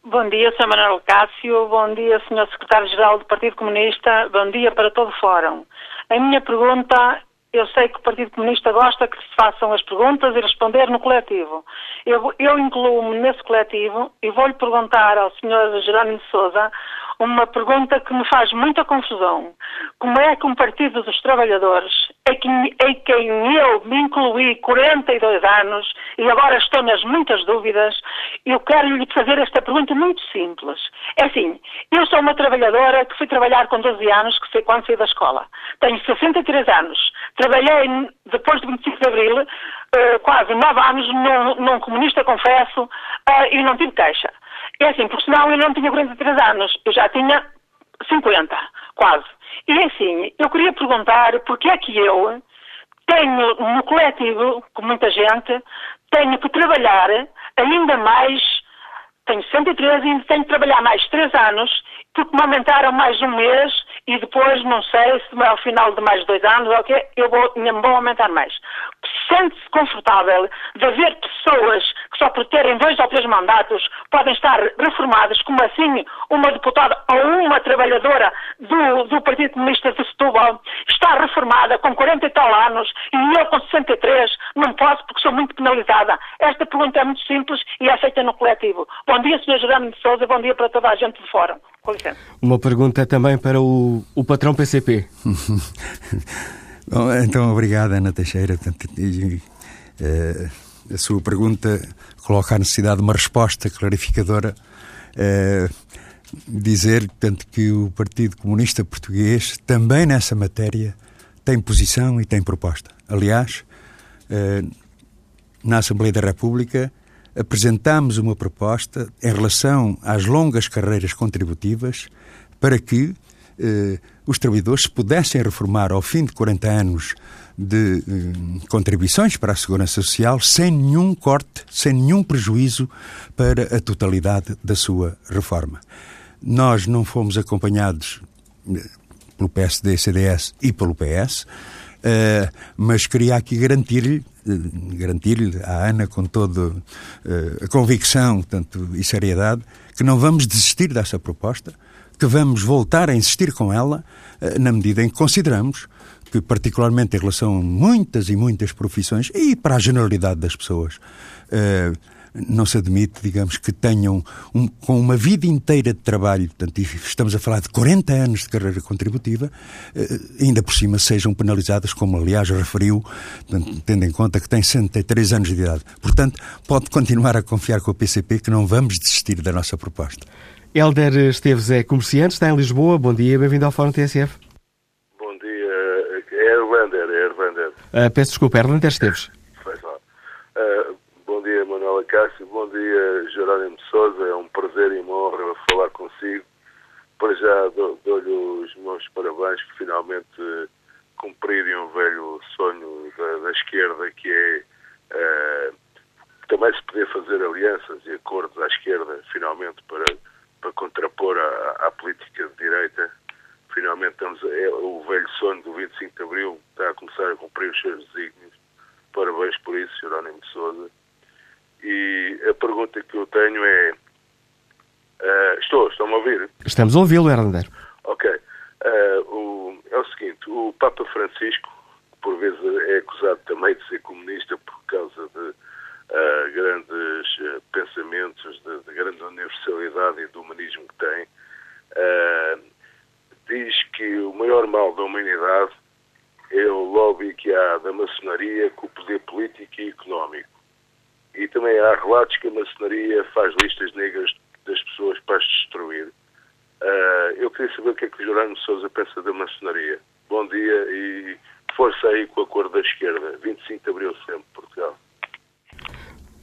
Bom dia, Sr. Manuel Cássio. Bom dia, Sr. Secretário-Geral do Partido Comunista. Bom dia para todo o Fórum. A minha pergunta, eu sei que o Partido Comunista gosta que se façam as perguntas e responder no coletivo. Eu, eu incluo-me nesse coletivo e vou-lhe perguntar ao Sr. Jerónimo de Souza uma pergunta que me faz muita confusão. Como é que um Partido dos Trabalhadores, quem, em quem eu me incluí 42 anos e agora estou nas muitas dúvidas, eu quero lhe fazer esta pergunta muito simples. É assim, eu sou uma trabalhadora que fui trabalhar com 12 anos, que foi quando saí da escola. Tenho 63 anos. Trabalhei depois do 25 de Abril, uh, quase 9 anos num, num comunista, confesso, uh, e não tive queixa. É assim, porque senão eu não tinha 43 anos, eu já tinha 50, quase. E é assim, eu queria perguntar porque é que eu tenho no coletivo, com muita gente, tenho que trabalhar ainda mais, tenho 103 e ainda tenho que trabalhar mais 3 anos, porque me aumentaram mais um mês e depois, não sei, se ao final de mais dois anos ou o quê, eu vou, me vou aumentar mais. Sente-se confortável de haver pessoas que só por terem dois ou três mandatos podem estar reformadas, como assim uma deputada ou uma trabalhadora do, do Partido Comunista de Setúbal está reformada com 40 e tal anos e eu com 63 não posso porque sou muito penalizada. Esta pergunta é muito simples e é aceita no coletivo. Bom dia, Sr. Gerardo de Souza, bom dia para toda a gente de fora. Com licença. Uma pergunta também para o, o patrão PCP. Bom, então, obrigado, Ana Teixeira. E, uh, a sua pergunta coloca a necessidade de uma resposta clarificadora. Uh, dizer, portanto, que o Partido Comunista Português, também nessa matéria, tem posição e tem proposta. Aliás, uh, na Assembleia da República, apresentámos uma proposta em relação às longas carreiras contributivas para que eh, os trabalhadores pudessem reformar ao fim de 40 anos de eh, contribuições para a Segurança Social sem nenhum corte, sem nenhum prejuízo para a totalidade da sua reforma. Nós não fomos acompanhados eh, pelo PSD, CDS e pelo PS, eh, mas queria aqui garantir-lhe eh, garantir-lhe à Ana com toda uh, a convicção tanto, e seriedade que não vamos desistir dessa proposta, que vamos voltar a insistir com ela uh, na medida em que consideramos que, particularmente em relação a muitas e muitas profissões e para a generalidade das pessoas, uh, não se admite, digamos, que tenham um, com uma vida inteira de trabalho, portanto, estamos a falar de 40 anos de carreira contributiva, eh, ainda por cima sejam penalizadas, como aliás referiu, tendo em conta que tem 63 anos de idade. Portanto, pode continuar a confiar com o PCP que não vamos desistir da nossa proposta. Helder Esteves é comerciante, está em Lisboa. Bom dia, bem-vindo ao Fórum TSF. Bom dia, é Erlander, é Erlander. Uh, peço desculpa, Erlander Esteves. Manuela Cássio, bom dia Jerónimo Souza, é um prazer e uma honra falar consigo. Para já dou-lhe os meus parabéns por finalmente cumprirem um velho sonho da, da esquerda que é uh, também se poder fazer alianças e acordos à esquerda, finalmente, para, para contrapor à, política de direita. Finalmente estamos, é, o velho sonho do 25 de Abril está a começar a cumprir os seus desígnios. Parabéns por isso, Jerónimo de Souza. E a pergunta que eu tenho é. Uh, estou, estão-me a ouvir? Estamos a ouvi-lo, Hernandeiro. Ok. Uh, o, é o seguinte: o Papa Francisco, por vezes é acusado também de ser comunista por causa de uh, grandes pensamentos, de, de, grande universalidade e do humanismo que tem, diz que o maior mal da humanidade é o lobby que há da maçonaria com o poder político e económico e também há relatos que a maçonaria faz listas negras das pessoas para as destruir. Uh, eu queria saber o que é que o Jerónimo Souza pensa da maçonaria. Bom dia e força aí com a cor da esquerda. 25 de Abril sempre, Portugal.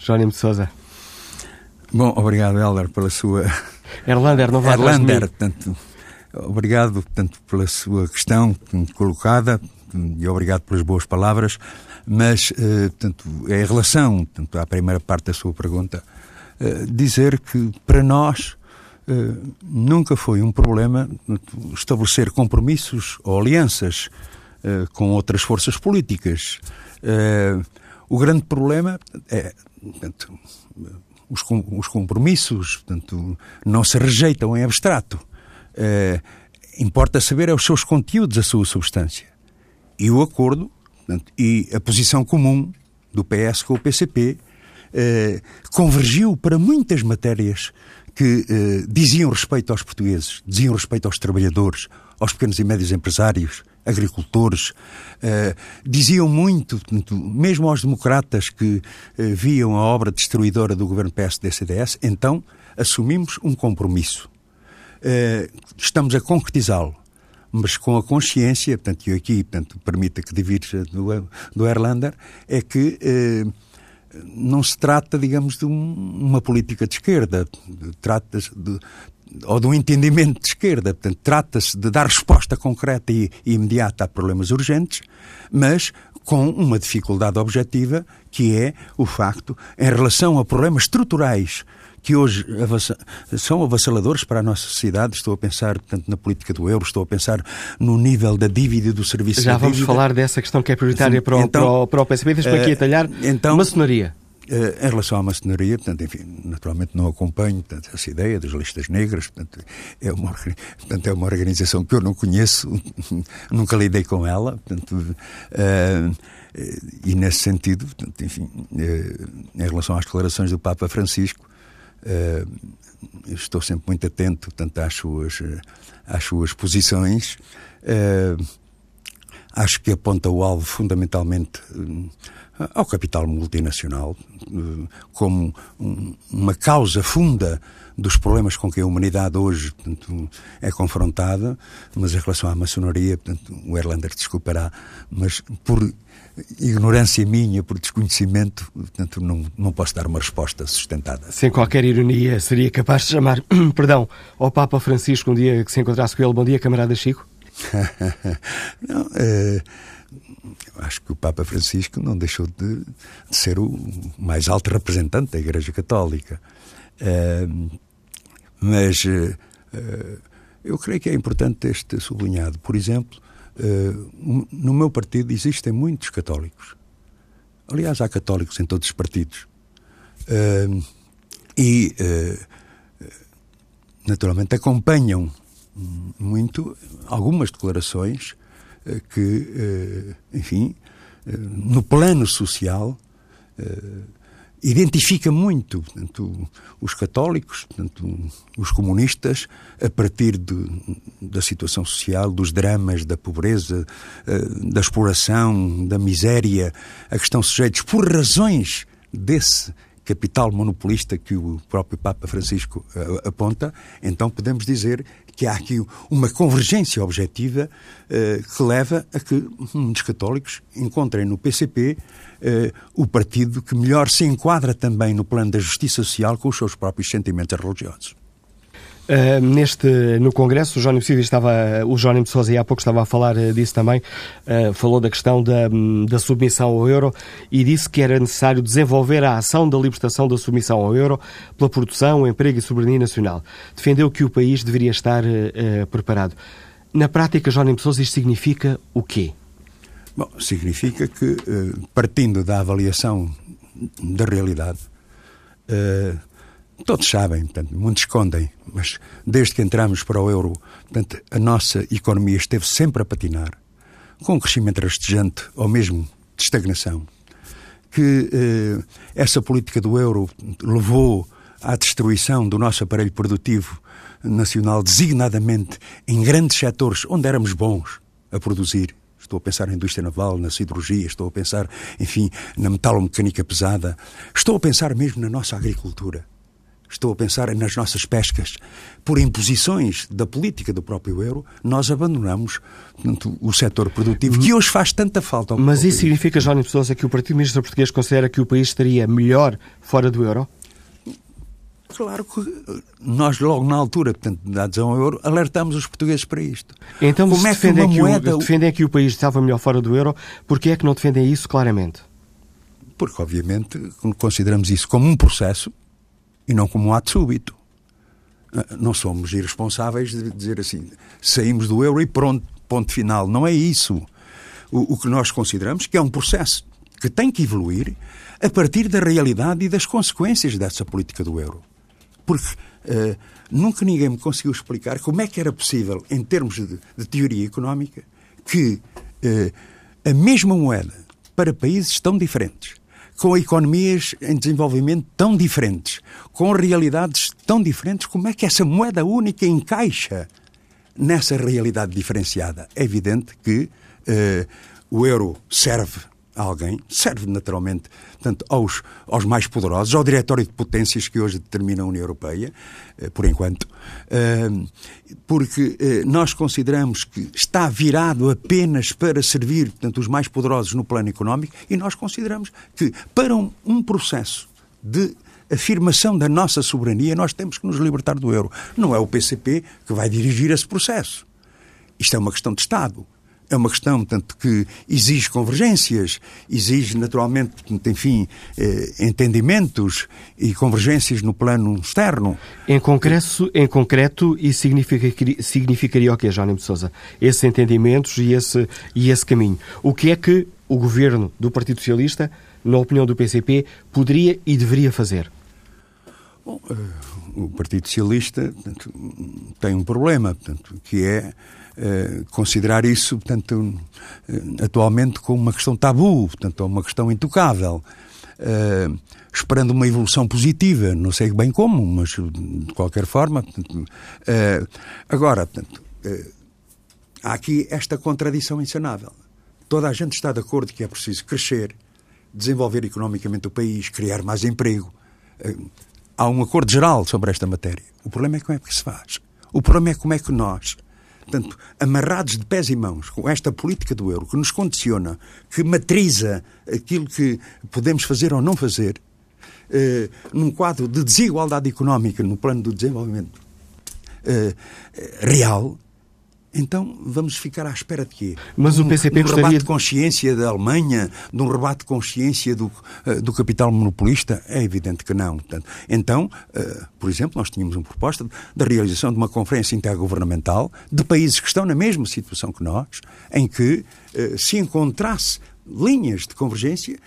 Jerónimo de Souza. Bom, obrigado, Helder, pela sua... Erlander, não vai Erlander, tanto, obrigado tanto pela sua questão colocada e obrigado pelas boas palavras. Mas, uh, portanto, em relação portanto, à primeira parte da sua pergunta, uh, dizer que para nós uh, nunca foi um problema estabelecer compromissos ou alianças com outras forças políticas. o grande problema é, portanto, os, os compromissos portanto, não se rejeitam em abstrato. importa saber é os seus conteúdos, a sua substância. E o acordo Portanto, e a posição comum do PS com o PCP eh, convergiu para muitas matérias que eh, diziam respeito aos portugueses, diziam respeito aos trabalhadores, aos pequenos e médios empresários, agricultores, eh, diziam muito, mesmo aos democratas que eh, viam a obra destruidora do governo PSD-CDS, então assumimos um compromisso. Eh, estamos a concretizá-lo mas com a consciência, portanto, e aqui, portanto, permita que divirja do, do Erlander, é que não se trata, digamos, de um, uma política de esquerda, trata-se de ou de um entendimento de esquerda. Portanto, trata-se de dar resposta concreta e, e, imediata a problemas urgentes, mas com uma dificuldade objetiva, que é o facto, em relação a problemas estruturais que hoje são avassaladores para a nossa sociedade. Estou a pensar, portanto, na política do euro, estou a pensar no nível da dívida do serviço Já vamos dívida. falar dessa questão que é prioritária Sim, para, o, então, para, o, para o PSP. Deixa-me aqui atalhar. Então, maçonaria. Uh, em relação à maçonaria, portanto, enfim, naturalmente não acompanho portanto, essa ideia das listas negras, portanto é, uma, portanto, é uma organização que eu não conheço, nunca lidei com ela, portanto, uh, e nesse sentido, portanto, enfim, uh, em relação às declarações do Papa Francisco, estou sempre muito atento, portanto, às suas, às suas posições, acho que aponta o alvo fundamentalmente ao capital multinacional eh, como uma causa funda dos problemas com que a humanidade hoje portanto, é confrontada, mas em relação à maçonaria, portanto, o Erlander desculpará, mas por ignorância minha, por desconhecimento, portanto, não, não posso dar uma resposta sustentada. Sem qualquer ironia, seria capaz de chamar, perdão, ao Papa Francisco um dia que se encontrasse com ele, bom dia, camarada Chico? não, é acho que o Papa Francisco não deixou de, de ser o mais alto representante da Igreja Católica. Uh, mas uh, eu creio que é importante este sublinhado. Por exemplo, uh, no meu partido existem muitos católicos. Aliás, há católicos em todos os partidos. e, naturalmente, acompanham muito algumas declarações eh, que, eh, enfim, eh, no plano social, identifica muito portanto, os católicos, portanto, os comunistas, a partir de, da situação social, dos dramas, da pobreza, da exploração, da miséria, a que estão sujeitos por razões desse capital monopolista que o próprio Papa Francisco aponta, então podemos dizer que há aqui uma convergência objetiva eh, que leva a que muitos católicos encontrem no PCP eh, o partido que melhor se enquadra também no plano da justiça social com os seus próprios sentimentos religiosos. Uh, neste, no Congresso, o Jónimo Cid estava, o Jónimo Sousa, há pouco estava a falar uh, disso também, uh, falou da questão da, da submissão ao euro e disse que era necessário desenvolver a ação da libertação da submissão ao euro pela produção, emprego e soberania nacional. Defendeu que o país deveria estar preparado. Na prática, Jónimo Sousa, isto significa o quê? Bom, significa que, partindo da avaliação da realidade, Todos sabem, portanto, muitos escondem, mas desde que entramos para o euro, portanto, a nossa economia esteve sempre a patinar, com um crescimento rastejante ou mesmo de estagnação. Que eh, essa política do euro levou à destruição do nosso aparelho produtivo nacional, designadamente em grandes setores onde éramos bons a produzir. Estou a pensar na indústria naval, na siderurgia, estou a pensar, enfim, na metalomecânica pesada. Estou a pensar mesmo na nossa agricultura estou a pensar nas nossas pescas, por imposições da política do próprio euro, nós abandonamos portanto, o setor produtivo que hoje faz tanta falta Mas isso país. significa, Jónimo Sousa, que o Partido Ministro Português considera que o país estaria melhor fora do euro? Claro que nós, logo na altura portanto, da adesão ao euro, alertamos os portugueses para isto. Então, Como se é defendem, que moeda... o, defendem que o país estava melhor fora do euro, porquê é que não defendem isso claramente? Porque, obviamente, consideramos isso como um processo e não como um ato súbito. Ah, não somos irresponsáveis de dizer assim, saímos do euro e pronto, ponto final. Não é isso. O, o que nós consideramos que é um processo que tem que evoluir a partir da realidade e das consequências dessa política do euro. Porque uh, nunca ninguém me conseguiu explicar como é que era possível, em termos de, de teoria económica, que uh, a mesma moeda para países tão diferentes com economias em desenvolvimento tão diferentes, com realidades tão diferentes, como é que essa moeda única encaixa nessa realidade diferenciada? É evidente que uh, o euro serve alguém, serve naturalmente tanto aos, aos mais poderosos, ao diretório de potências que hoje determina a União Europeia, eh, por enquanto, eh, porque eh, nós consideramos que está virado apenas para servir portanto, os mais poderosos no plano económico e nós consideramos que para um, um processo de afirmação da nossa soberania, nós temos que nos libertar do euro. Não é o PCP que vai dirigir esse processo. Isto é uma questão de Estado é uma questão, portanto, que exige convergências, exige naturalmente, portanto, enfim, eh, entendimentos e convergências no plano externo. Em concreto, em concreto isso significaria, significaria o quê, Jónimo de Sousa? Esses entendimentos e esse, e esse caminho. O que é que o governo do Partido Socialista, na opinião do PCP, poderia e deveria fazer? Bom, uh, o Partido Socialista portanto, tem um problema, portanto, que é uh, considerar isso, portanto, uh, atualmente como uma questão tabu, portanto, uma questão intocável. esperando uma evolução positiva, não sei bem como, mas de qualquer forma. Portanto, agora, portanto, há aqui esta contradição insanável. Toda a gente está de acordo que é preciso crescer, desenvolver economicamente o país, criar mais emprego há um acordo geral sobre esta matéria. O problema é como é que se faz. O problema é como é que nós, portanto, amarrados de pés e mãos com esta política do euro que nos condiciona, que matriza aquilo que podemos fazer ou não fazer, eh, num quadro de desigualdade económica no plano do desenvolvimento eh, real, então vamos ficar à espera de quê? Mas o PCP um, um gostaria... rebate de consciência da Alemanha, de um rebate de consciência do, uh, do capital monopolista? É evidente que não. Portanto, então, uh, por exemplo, nós tínhamos uma proposta da realização de uma conferência intergovernamental de países que estão na mesma situação que nós, em que uh, se encontrasse linhas de convergência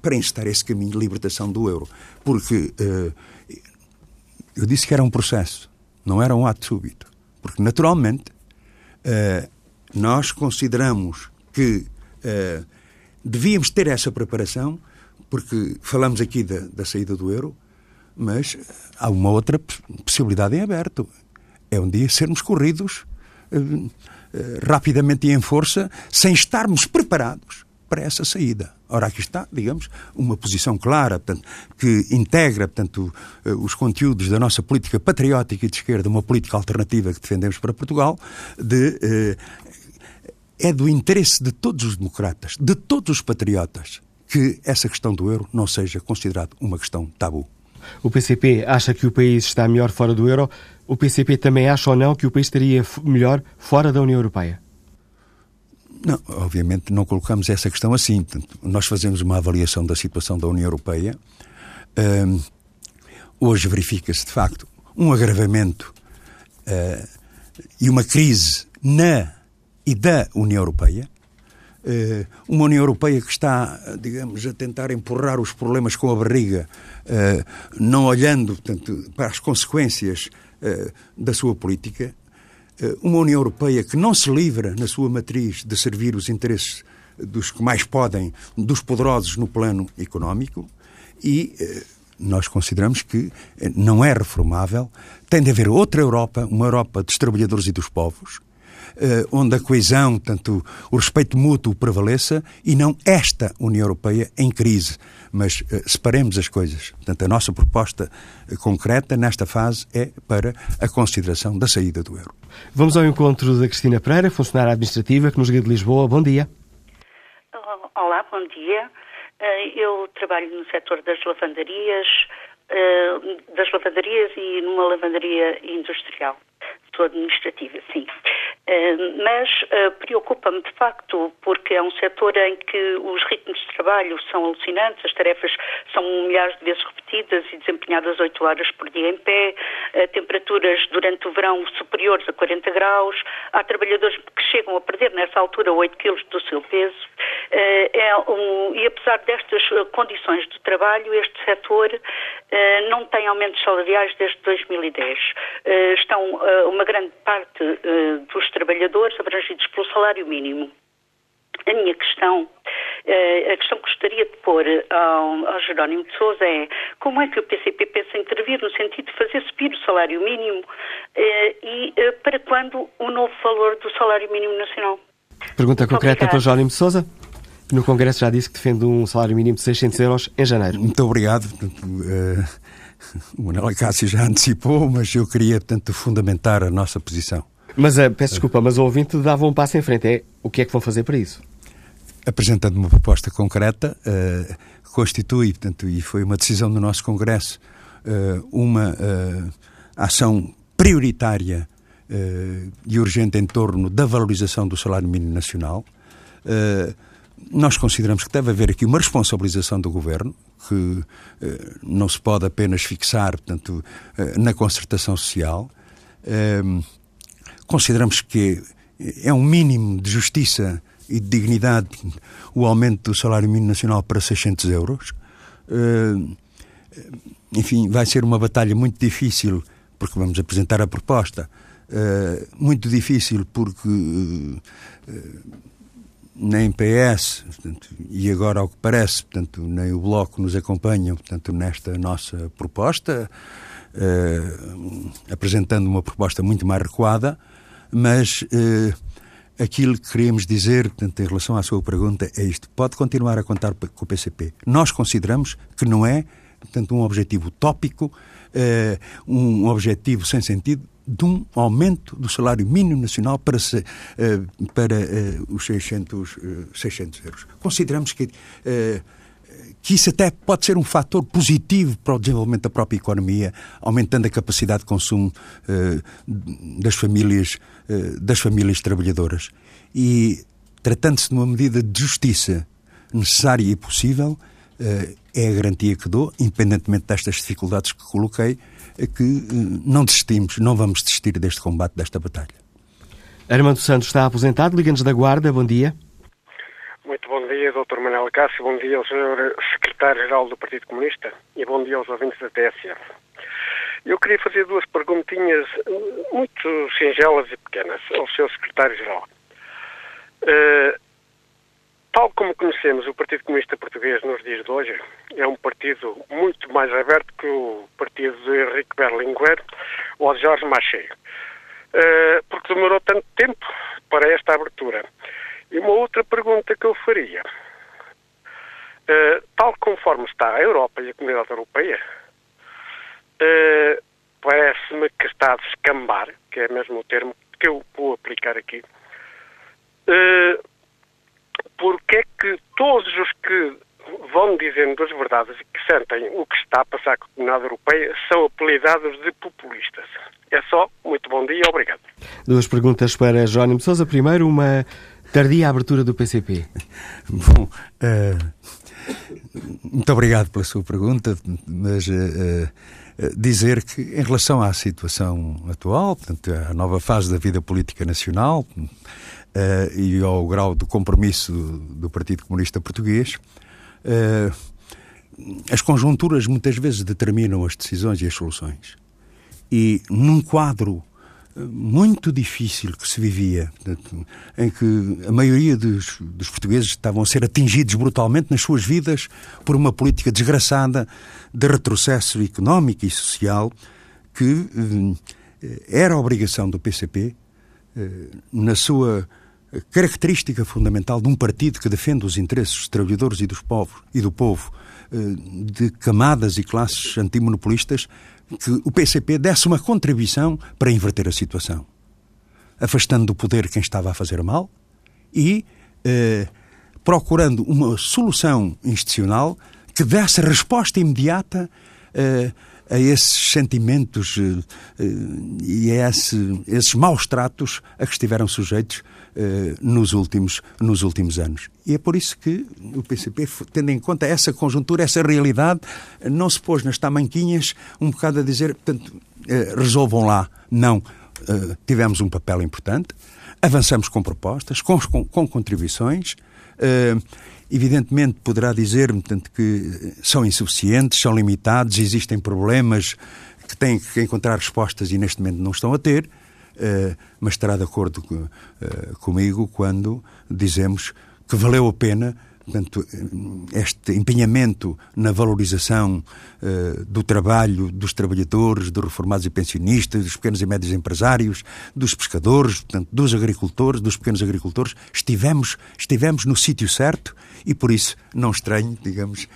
para encetar esse caminho de libertação do euro. Porque eu disse que era um processo, não era um ato súbito. Porque, naturalmente, Uh, nós consideramos que uh, devíamos ter essa preparação, porque falamos aqui da, da, saída do euro, mas há uma outra possibilidade em aberto. É um dia sermos corridos uh, rapidamente e em força, sem estarmos preparados para essa saída. Ora, aqui está, digamos, uma posição clara, portanto, que integra, portanto, os conteúdos da nossa política patriótica e de esquerda, uma política alternativa que defendemos para Portugal, de, eh, é do interesse de todos os democratas, de todos os patriotas, que essa questão do euro não seja considerada uma questão tabu. O PCP acha que o país está melhor fora do euro. O PCP também acha ou não que o país estaria melhor fora da União Europeia? Não, obviamente não colocamos essa questão assim. Nós fazemos uma avaliação da situação da União Europeia. Um, hoje verifica-se, de facto, um agravamento uh, e uma crise na e da União Europeia. Uh, uma União Europeia que está, digamos, a tentar empurrar os problemas com a barriga, não olhando portanto, para as consequências da sua política, uma União Europeia que não se livra, na sua matriz, de servir os interesses dos que mais podem, dos poderosos no plano económico, e eh, nós consideramos que eh, não é reformável. Tem de haver outra Europa, uma Europa dos trabalhadores e dos povos, onde a coesão, tanto o respeito mútuo prevaleça, e não esta União Europeia em crise mas uh, separemos as coisas. Portanto, a nossa proposta uh, concreta nesta fase é para a consideração da saída do euro. Vamos ao encontro da Cristina Pereira, funcionária administrativa, que nos liga de Lisboa. Bom dia. Olá, bom dia. Eh, eu trabalho no setor das lavandarias, das lavandarias e numa lavandaria industrial. Administrativa, sim. Eh, mas uh, preocupa-me de facto porque é um setor em que os ritmos de trabalho são alucinantes, as tarefas são milhares de vezes repetidas e desempenhadas 8 horas por dia em pé, uh, temperaturas durante o verão superiores a 40 graus, há trabalhadores que chegam a perder nessa altura 8 quilos do seu peso é um, e apesar destas condições de trabalho, este setor não tem aumentos salariais desde 2010. Estão uma grande parte dos trabalhadores abrangidos pelo salário mínimo. A minha questão, eh, a questão que gostaria de pôr ao, ao Jerónimo de Sousa é como é que o PCP pensa intervir no sentido de fazer subir o salário mínimo eh, e eh, para quando o novo valor do salário mínimo nacional? Pergunta concreta para Jerónimo de Sousa. No Congresso já disse que defende um salário mínimo de 600 euros em janeiro. Muito obrigado. o Manuel Cássio já antecipou, mas eu queria, portanto, fundamentar a nossa posição. Mas, uh, peço desculpa, mas o ouvinte dava um passo em frente. É, o que é que vão fazer para isso? Apresentando uma proposta concreta, uh, constitui, portanto, e foi uma decisão do nosso Congresso, uh, uma ação prioritária e urgente em torno da valorização do salário mínimo nacional. nós consideramos que deve haver aqui uma responsabilização do governo, que não se pode apenas fixar, portanto, na concertação social. Consideramos que é um mínimo de justiça e de dignidade o aumento do salário mínimo nacional para 600 euros. Uh, enfim, vai ser uma batalha muito difícil, porque vamos apresentar a proposta. Uh, muito difícil porque uh, nem PS portanto, e agora ao que parece portanto, nem o Bloco nos acompanham portanto, nesta nossa proposta apresentando uma proposta muito mais recuada mas aquilo que queríamos dizer portanto, em relação à sua pergunta é isto pode continuar a contar com o PCP nós consideramos que não é portanto, um objetivo utópico, uh, um objetivo sem sentido de um aumento do salário mínimo nacional para, se, uh, para uh, os 600, 600 euros. Consideramos que, que isso até pode ser um fator positivo para o desenvolvimento da própria economia, aumentando a capacidade de consumo das famílias, das famílias trabalhadoras. E tratando-se de uma medida de justiça necessária e possível, eh, é a garantia que dou, independentemente destas dificuldades que coloquei, é que eh, não desistimos, não vamos desistir deste combate, desta batalha. Armando Santos está aposentado, liga-nos da Guarda, bom dia. Muito bom dia, Dr. Manuel Cássio, bom dia ao Sr. Secretário-Geral do Partido Comunista e bom dia aos ouvintes da TSF. Eu queria fazer duas perguntinhas muito singelas e pequenas ao Sr. Secretário-Geral. Uh, Tal como conhecemos o Partido Comunista Português nos dias de hoje, é um partido muito mais aberto que o partido de Henrique Berlinguer ou de Jorge Maché. Uh, porque demorou tanto tempo para esta abertura. E uma outra pergunta que eu faria. Uh, tal conforme está a Europa e a Comunidade Europeia, uh, parece-me que está a descambar, que é mesmo o termo que eu vou aplicar aqui, uh, porque é que todos os que vão dizendo as verdades e que sentem o que está a passar com a comunidade europeia são apelidados de populistas. É só. Muito bom dia. Obrigado. Duas perguntas para Jónimo Sousa. Primeiro, uma tardia abertura do PCP. Bom, uh, muito obrigado pela sua pergunta, mas... Uh, dizer que, em relação à situação atual, portanto, à nova fase da vida política nacional, uh, e ao grau de compromisso do Partido Comunista Português, uh, as conjunturas muitas vezes determinam as decisões e as soluções. E num quadro eh, muito difícil que se vivia, em que a maioria dos, dos, portugueses estavam a ser atingidos brutalmente nas suas vidas por uma política desgraçada de retrocesso económico e social, que eh, era obrigação do PCP, eh, na sua característica fundamental de um partido que defende os interesses dos trabalhadores e dos povos e do povo, eh, de camadas e classes antimonopolistas, que o PCP desse uma contribuição para inverter a situação, afastando do poder quem estava a fazer mal e eh, procurando uma solução institucional que desse resposta imediata eh, a esses sentimentos eh, e a esse, esses maus tratos a que estiveram sujeitos nos, últimos, nos últimos anos. E é por isso que o PCP, tendo em conta essa conjuntura, essa realidade, não se pôs nas tamanquinhas um bocado a dizer, portanto, resolvam lá. Não. Tivemos um papel importante, avançamos com propostas, com, com, com contribuições. Evidentemente poderá dizer portanto, que são insuficientes, são limitados, existem problemas que têm que encontrar respostas e neste momento não estão a ter, mas estará de acordo uh, comigo quando dizemos que valeu a pena Portanto, este empenhamento na valorização do trabalho dos trabalhadores, dos reformados e pensionistas, dos pequenos e médios empresários, dos pescadores, portanto, dos agricultores, dos pequenos agricultores, estivemos, estivemos no sítio certo e por isso não estranho, digamos,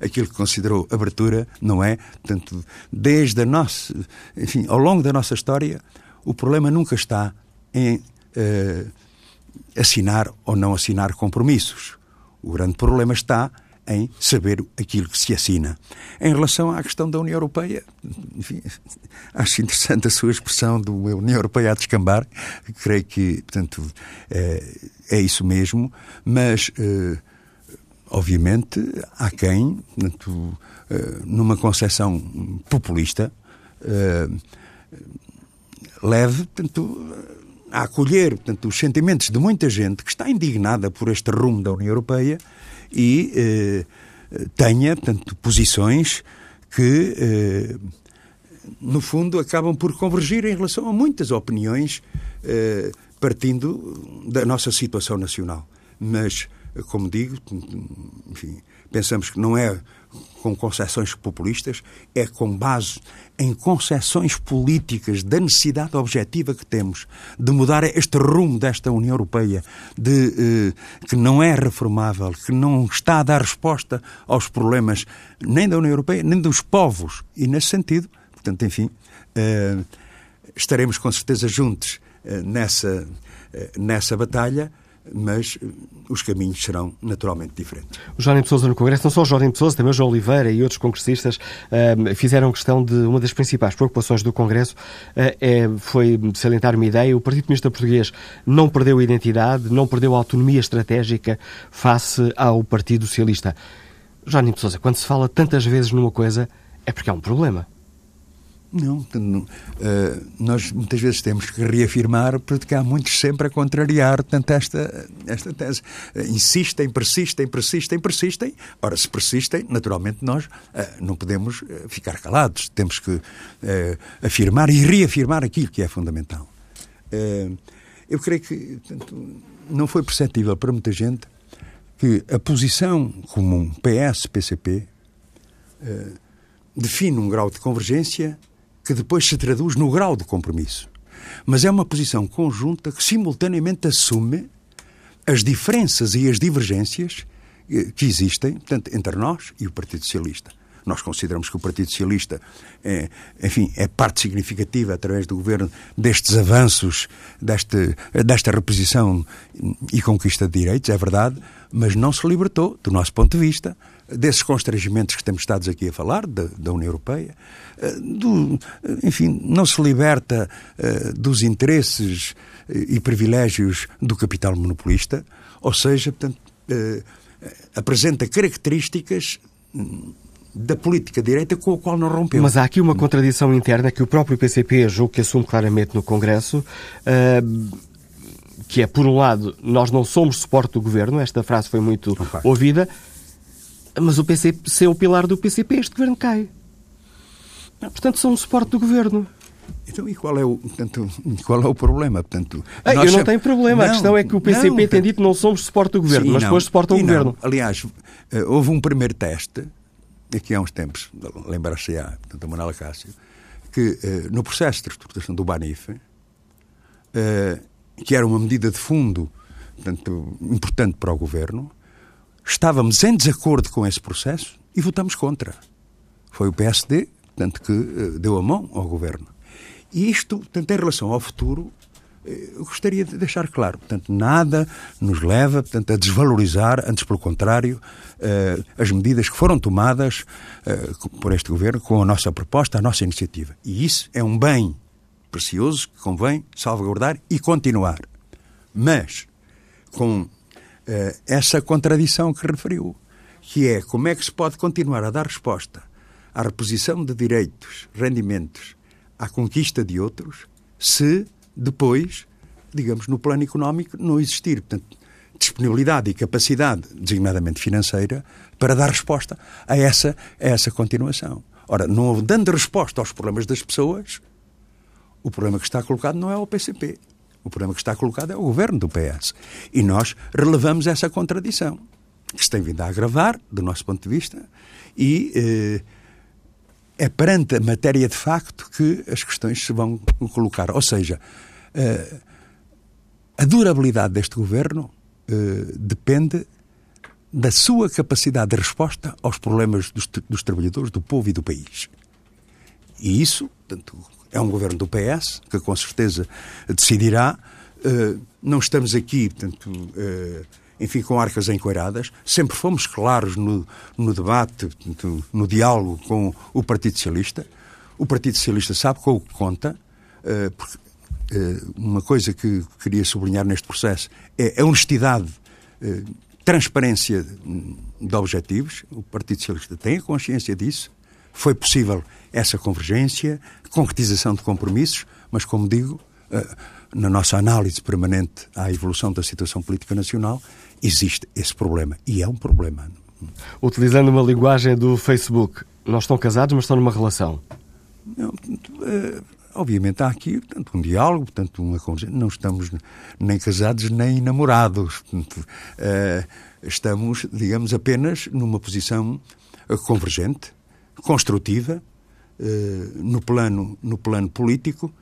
aquilo que considerou abertura, não é? Portanto, desde a nossa, enfim, ao longo da nossa história, o problema nunca está em uh, assinar ou não assinar compromissos o grande problema está em saber aquilo que se assina. Em relação à questão da União Europeia, enfim, acho interessante a sua expressão do União Europeia a descambar. Creio que, portanto, é, é isso mesmo, mas. Eh, obviamente, há quem, portanto, eh, numa concepção populista, eh, leve portanto, a acolher portanto, os sentimentos de muita gente que está indignada por este rumo da União Europeia e eh, tenha portanto, posições que, eh, no fundo, acabam por convergir em relação a muitas opiniões eh, partindo da nossa situação nacional. Mas, como digo, enfim, pensamos que não é com concessões populistas, é com base em concessões políticas da necessidade objetiva que temos de mudar este rumo desta União Europeia, de, eh, que não é reformável, que não está a dar resposta aos problemas nem da União Europeia, nem dos povos. E nesse sentido, portanto, enfim, eh, estaremos com certeza juntos eh, nessa, eh, nessa batalha mas eh, os caminhos serão naturalmente diferentes. O de Sousa no Congresso, não só o de Sousa, também o João Oliveira e outros congressistas uh, fizeram questão de uma das principais preocupações do Congresso uh, é, foi salientar uma ideia. O Partido Comunista Português não perdeu identidade, não perdeu autonomia estratégica face ao Partido Socialista. De Sousa, quando se fala tantas vezes numa coisa, é porque há um problema. Não, não uh, nós muitas vezes temos que reafirmar porque há muitos sempre a contrariar tanto esta, esta tese. Uh, insistem, persistem, persistem, persistem. Ora, se persistem, naturalmente nós uh, não podemos ficar calados. Temos que afirmar e reafirmar aquilo que é fundamental. eu creio que portanto, não foi perceptível para muita gente que a posição comum PS-PCP define um grau de convergência que depois se traduz no grau de compromisso. Mas é uma posição conjunta que simultaneamente assume as diferenças e as divergências eh, que existem portanto, entre nós e o Partido Socialista. Nós consideramos que o Partido Socialista é, enfim, é parte significativa através do governo destes avanços, deste, desta reposição e conquista de direitos, é verdade, mas não se libertou, do nosso ponto de vista, desses constrangimentos que temos estado aqui a falar, da, da União Europeia, eh, do, enfim, não se liberta uh, dos interesses eh, e privilégios do capital monopolista, ou seja, portanto, apresenta características hum, da política direita com a qual não rompeu. Mas há aqui uma contradição interna que o próprio PCP julgo que assume claramente no Congresso. Uh, que é, por um lado, nós não somos suporte do governo, esta frase foi muito ouvida, mas o PCP, é o pilar do PCP, este governo cai. Portanto, são um suporte do governo. Então, e qual é o, portanto, qual é o problema? Portanto, ah, eu não tenho problema. Não, a questão é que o PCP não, tem dito que não somos suporte do governo, sim, mas depois suportam o governo. Aliás, eh, houve um primeiro teste, aqui há uns tempos, lembrar-se-á, portanto, a Manuela Cássio, que eh, no processo de reestruturação do BANIF, eh, que era uma medida de fundo portanto, importante para o governo, estávamos em desacordo com esse processo e votamos contra. Foi o PSD, portanto, que uh, deu a mão ao governo. E isto, portanto, em relação ao futuro, eh, eu gostaria de deixar claro, portanto, nada nos leva, portanto, a desvalorizar, antes pelo contrário, uh, as medidas que foram tomadas por este governo com a nossa proposta, a nossa iniciativa. E isso é um bem precioso que convém salvaguardar e continuar. Mas, com eh, essa contradição que referiu, que é como é que se pode continuar a dar resposta à reposição de direitos, rendimentos, à conquista de outros, se depois, digamos, no plano económico não existir, portanto, disponibilidade e capacidade, designadamente financeira, para dar resposta a essa, a essa continuação. Ora, não dando resposta aos problemas das pessoas, o problema que está colocado não é o PCP, o problema que está colocado é o governo do PS. E nós relevamos essa contradição, que se tem vindo a agravar, do nosso ponto de vista, e eh, é perante a matéria de facto que as questões se vão colocar. Ou seja, eh, a durabilidade deste governo eh, depende da sua capacidade de resposta aos problemas dos, dos trabalhadores, do povo e do país. E isso, tanto é um governo do PS, que com certeza decidirá. Uh, não estamos aqui, portanto, uh, enfim, com arcas encoiradas. Sempre fomos claros no, no debate, no, diálogo com o Partido Socialista. O Partido Socialista sabe com o que conta, uh, porque uma coisa que queria sublinhar neste processo é a honestidade, transparência de objetivos. O Partido Socialista tem a consciência disso. Foi possível essa convergência, concretização de compromissos, mas, como digo, na nossa análise permanente à evolução da situação política nacional, existe esse problema. E é um problema. Utilizando uma linguagem do Facebook, não estão casados, mas estão numa relação. Não, é, obviamente há aqui portanto, um diálogo, portanto, uma não estamos nem casados nem namorados. Portanto, é, estamos, digamos, apenas numa posição convergente, construtiva, no plano, no plano político.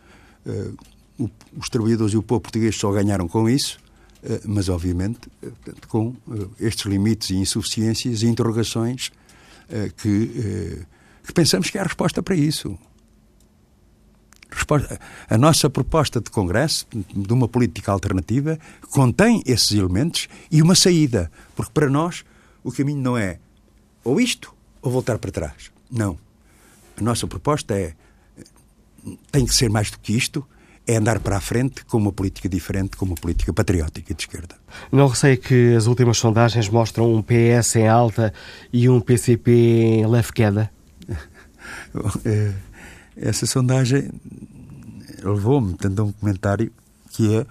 os trabalhadores e o povo português só ganharam com isso. Eh, mas obviamente eh, com eh, estes limites e insuficiências e interrogações que, que pensamos que há resposta para isso. A nossa proposta de Congresso, de uma política alternativa, contém esses elementos e uma saída. Porque para nós o caminho não é ou isto ou voltar para trás. Não. A nossa proposta é tem que ser mais do que isto é andar para a frente com uma política diferente, com uma política patriótica de esquerda. Não receio que as últimas sondagens mostram um PS em alta e um PCP em leve queda? É, essa sondagem levou-me tanto a um comentário que é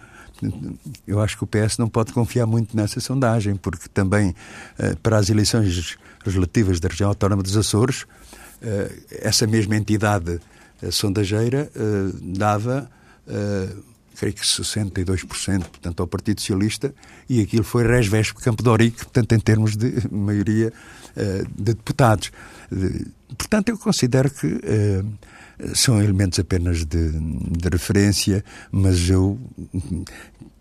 eu acho que o PS não pode confiar muito nessa sondagem, porque também eh, para as eleições legislativas da região autónoma dos Açores, eh, essa mesma entidade sondageira eh, dava creio que 62%, portanto, ao Partido Socialista, e aquilo foi Resvesp Campo de Orique, portanto, em termos de maioria de deputados. Portanto, eu considero que são elementos apenas de, de, referência, mas eu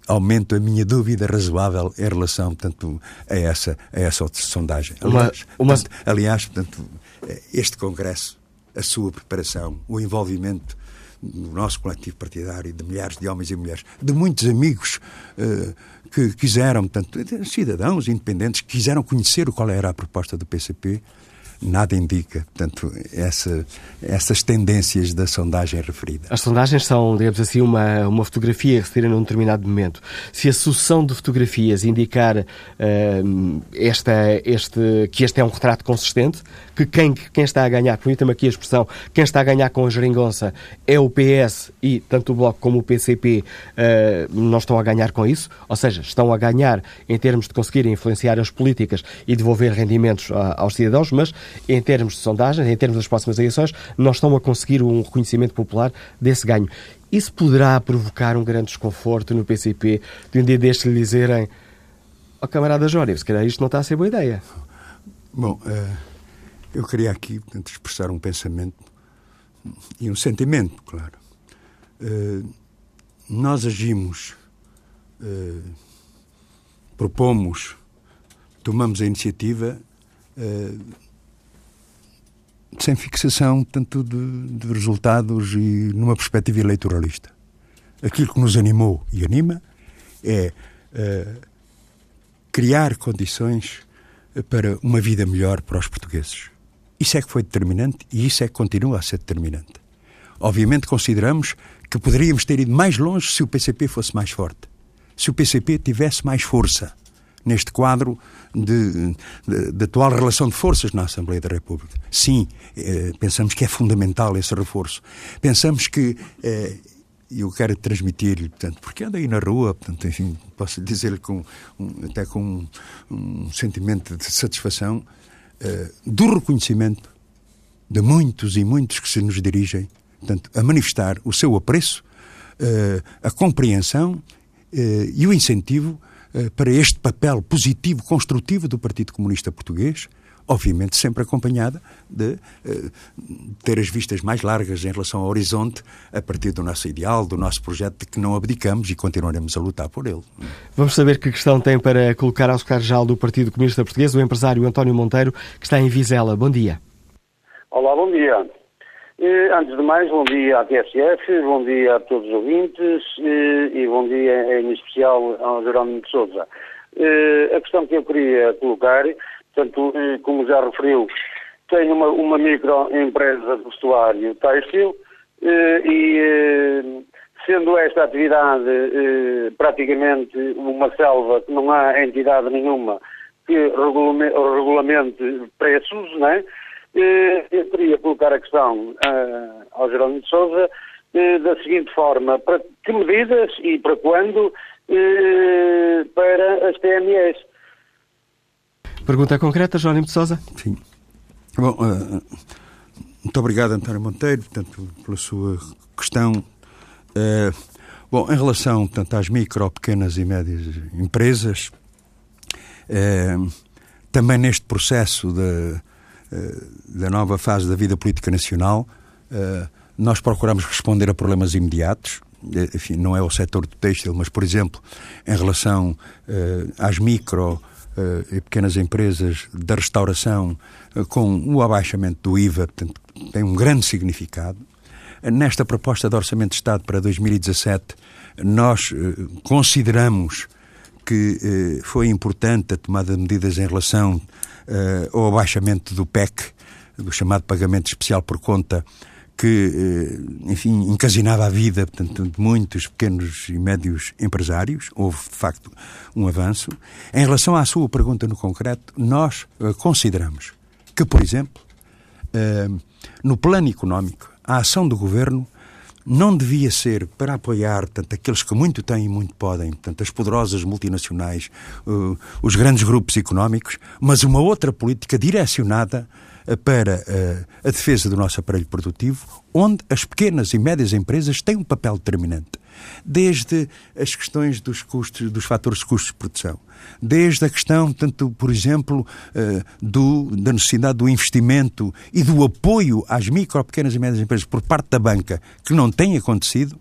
aumento a minha dúvida razoável em relação, portanto, a essa, a essa sondagem. Aliás, uma, uma... Portanto, aliás, portanto, este Congresso, a sua preparação, o envolvimento no nosso coletivo partidário, de milhares de homens e mulheres, de muitos amigos uh, que quiseram, portanto, cidadãos independentes, que quiseram conhecer qual era a proposta do PCP nada indica, portanto, essa, essas tendências da sondagem referida. As sondagens são, digamos assim, uma, uma fotografia tira num determinado momento. Se a sucessão de fotografias indicar uh, esta, este, que este é um retrato consistente, que quem, quem está a ganhar, permita-me aqui a expressão, quem está a ganhar com a geringonça é o PS e tanto o Bloco como o PCP uh, eh, não estão a ganhar com isso, ou seja, estão a ganhar em termos de conseguir influenciar as políticas e devolver rendimentos aos cidadãos, mas em termos de sondagens, em termos das próximas eleições, não estão a conseguir um reconhecimento popular desse ganho. Isso poderá provocar um grande desconforto no PCP de um dia destes lhe dizerem ao oh, camarada Jório, se calhar isto não está a ser boa ideia. Bom, uh, eu queria aqui expressar um pensamento e um sentimento, claro. Uh, nós agimos, uh, propomos, tomamos a iniciativa sem fixação tanto de, de, resultados e numa perspectiva eleitoralista. Aquilo que nos animou e anima é uh, criar condições para uma vida melhor para os portugueses. Isso é que foi determinante e isso é que continua a ser determinante. Obviamente consideramos que poderíamos ter ido mais longe se o PCP fosse mais forte, se o PCP tivesse mais força neste quadro de, de, de, atual relação de forças na Assembleia da República. Sim, eh, pensamos que é fundamental esse reforço. Pensamos que. Eh, eu quero transmitir-lhe, portanto, porque anda aí na rua, portanto, enfim, posso dizer-lhe com, um, até com um, um, sentimento de satisfação eh, do reconhecimento de muitos e muitos que se nos dirigem, portanto, a manifestar o seu apreço, eh, a compreensão eh, e o incentivo para este papel positivo, construtivo do Partido Comunista Português, obviamente sempre acompanhada de uh, ter as vistas mais largas em relação ao horizonte, a partir do nosso ideal, do nosso projeto, de que não abdicamos e continuaremos a lutar por ele. Vamos saber que questão tem para colocar ao secretário-geral do Partido Comunista Português, o empresário António Monteiro, que está em Vizela. Bom dia. Olá, bom dia. Eh, antes de mais, bom dia à TSF, bom dia a todos os ouvintes eh, e bom dia em especial ao Jerónimo de Souza. a questão que eu queria colocar, portanto, como já referiu, tenho uma, uma microempresa de vestuário têxtil e sendo esta atividade praticamente uma selva que não há entidade nenhuma que regulamente preços, não é? Eu queria colocar a questão ao Jerónimo de Souza da seguinte forma, para que medidas e para quando para as PMEs? Pergunta concreta, Jerónimo de Souza. Sim. Bom, uh, muito obrigado, António Monteiro, portanto, pela sua questão. Uh, bom, em relação portanto, às micro, pequenas e médias empresas, uh, também neste processo de, da nova fase da vida política nacional, nós procuramos responder a problemas imediatos, enfim, não é o setor do têxtil, mas, por exemplo, em relação às micro e pequenas empresas da restauração, com o abaixamento do IVA, portanto, tem um grande significado. Nesta proposta de Orçamento de Estado para 2017, nós eh, consideramos que eh, foi importante a tomada de medidas em relação eh, ao abaixamento do PEC, do chamado Pagamento Especial por Conta, que, enfim, encasinava a vida portanto, de muitos pequenos e médios empresários. Houve, de facto, um avanço. Em relação à sua pergunta no concreto, nós consideramos que, por exemplo, eh, no plano económico, a ação do governo não devia ser para apoiar tanto aqueles que muito têm e muito podem, tanto as poderosas multinacionais, uh, os grandes grupos económicos, mas uma outra política direcionada uh, para uh, a defesa do nosso aparelho produtivo, onde as pequenas e médias empresas têm um papel determinante desde as questões dos custos, dos fatores de custos de produção, desde a questão, tanto, por exemplo, eh, do, da necessidade do investimento e do apoio às micro, pequenas e médias empresas por parte da banca, que não tem acontecido,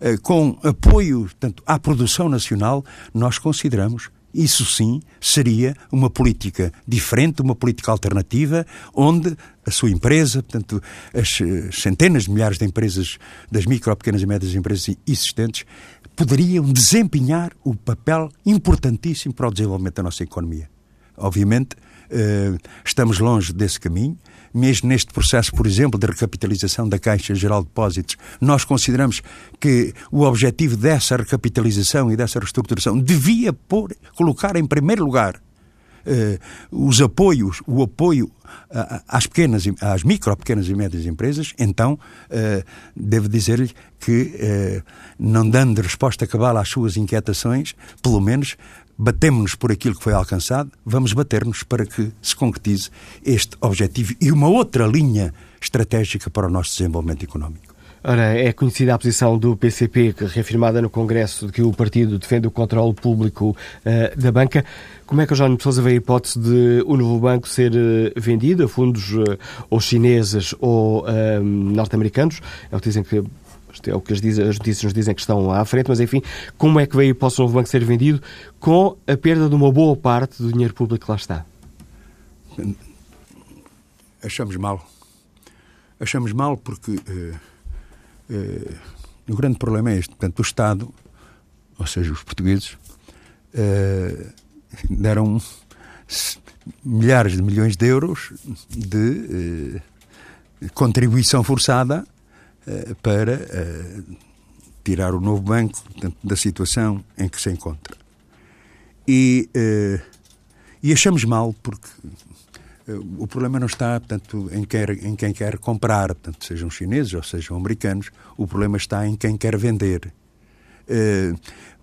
eh, com apoio tanto à produção nacional, nós consideramos isso sim seria uma política diferente, uma política alternativa, onde a sua empresa, portanto, as eh, centenas de milhares de empresas, das micro, pequenas e médias empresas existentes, poderiam desempenhar o papel importantíssimo para o desenvolvimento da nossa economia. Obviamente, eh, estamos longe desse caminho, mesmo neste processo, por exemplo, de recapitalização da Caixa Geral de Depósitos, nós consideramos que o objetivo dessa recapitalização e dessa reestruturação devia pôr, colocar em primeiro lugar Uh, os apoios, o apoio às pequenas, às micro, pequenas e médias empresas, então uh, devo dizer-lhe que, não dando resposta cabal às suas inquietações, pelo menos batemos-nos por aquilo que foi alcançado, vamos bater-nos para que se concretize este objetivo e uma outra linha estratégica para o nosso desenvolvimento económico. Ora, é conhecida a posição do PCP, reafirmada no Congresso, de que o partido defende o controle público uh, da banca. Como é que o João Pessoa vê a hipótese de o novo banco ser uh, vendido a fundos uh, ou chineses ou norte-americanos? É o que dizem que é o que as, as notícias nos dizem que estão à frente, mas enfim, como é que veio para o novo banco ser vendido com a perda de uma boa parte do dinheiro público que lá está? Achamos mal. Achamos mal porque uh, uh, o grande problema é este. Portanto, o Estado, ou seja, os portugueses, uh, deram milhares de milhões de euros de contribuição forçada para eh, tirar o novo banco da situação em que se encontra. E, eh, e achamos mal porque o problema não está portanto, em, quer, em quem quer comprar, portanto, sejam chineses ou sejam americanos, o problema está em quem quer vender.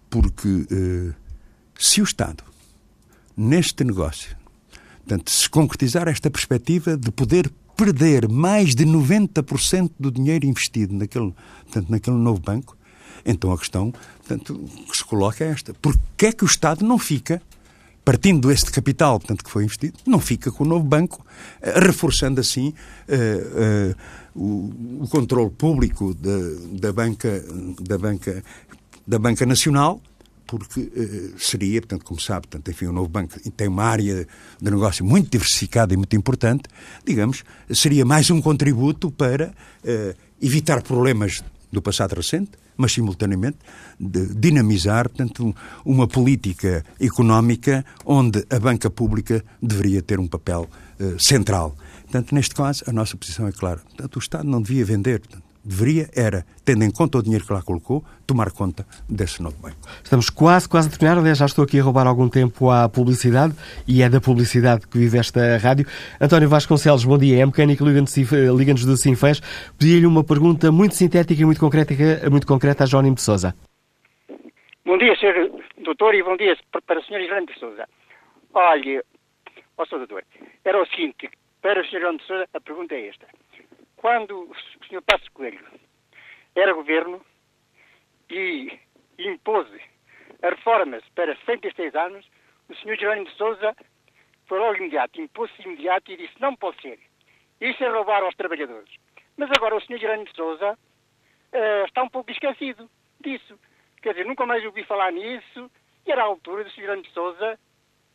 Porque se o Estado, neste negócio, portanto, se concretizar esta perspectiva de poder perder mais de 90% do dinheiro investido naquele, portanto, naquele novo banco, então a questão portanto, que se coloca é esta. Porquê é que o Estado não fica, partindo deste capital portanto, que foi investido, não fica com o novo banco, eh, reforçando assim uh, uh, o, o controle público da, banca, da, banca, da banca nacional, porque uh, seria, portanto, como sabe, portanto, enfim, o novo banco tem uma área de negócio muito diversificada e muito importante, digamos, seria mais um contributo para uh, evitar problemas do passado recente, mas simultaneamente dinamizar portanto, uma política económica onde a banca pública deveria ter um papel uh, central. Portanto, neste caso, a nossa posição é clara. Portanto, o Estado não devia vender. Portanto, deveria era, tendo em conta o dinheiro que lá colocou, tomar conta desse novo banco. Estamos quase, quase a terminar. Aliás, já estou aqui a roubar algum tempo à publicidade e é da publicidade que vive esta rádio. António Vasconcelos, bom dia. É mecânico Liga-nos do Sinfãs. Pedi-lhe uma pergunta muito sintética e muito concreta, muito concreta a Jónimo de Souza. Bom dia, Sr. Doutor, e bom dia para o Sr. Jerónimo de Souza. Olhe, ó Sr. Doutor, era o seguinte, para o Sr. Jerónimo de Souza, a pergunta é esta quando o Sr. Passos Coelho era governo e impôs reformas para 66 anos, o Sr. Jerónimo de Souza foi logo imediato, impôs-se imediato e disse não pode ser. Isso é roubar aos trabalhadores. Mas agora o Sr. Jerónimo de Souza uh, está um pouco esquecido disso. Quer dizer, nunca mais ouvi falar nisso e era a altura do Sr. Jerónimo de Souza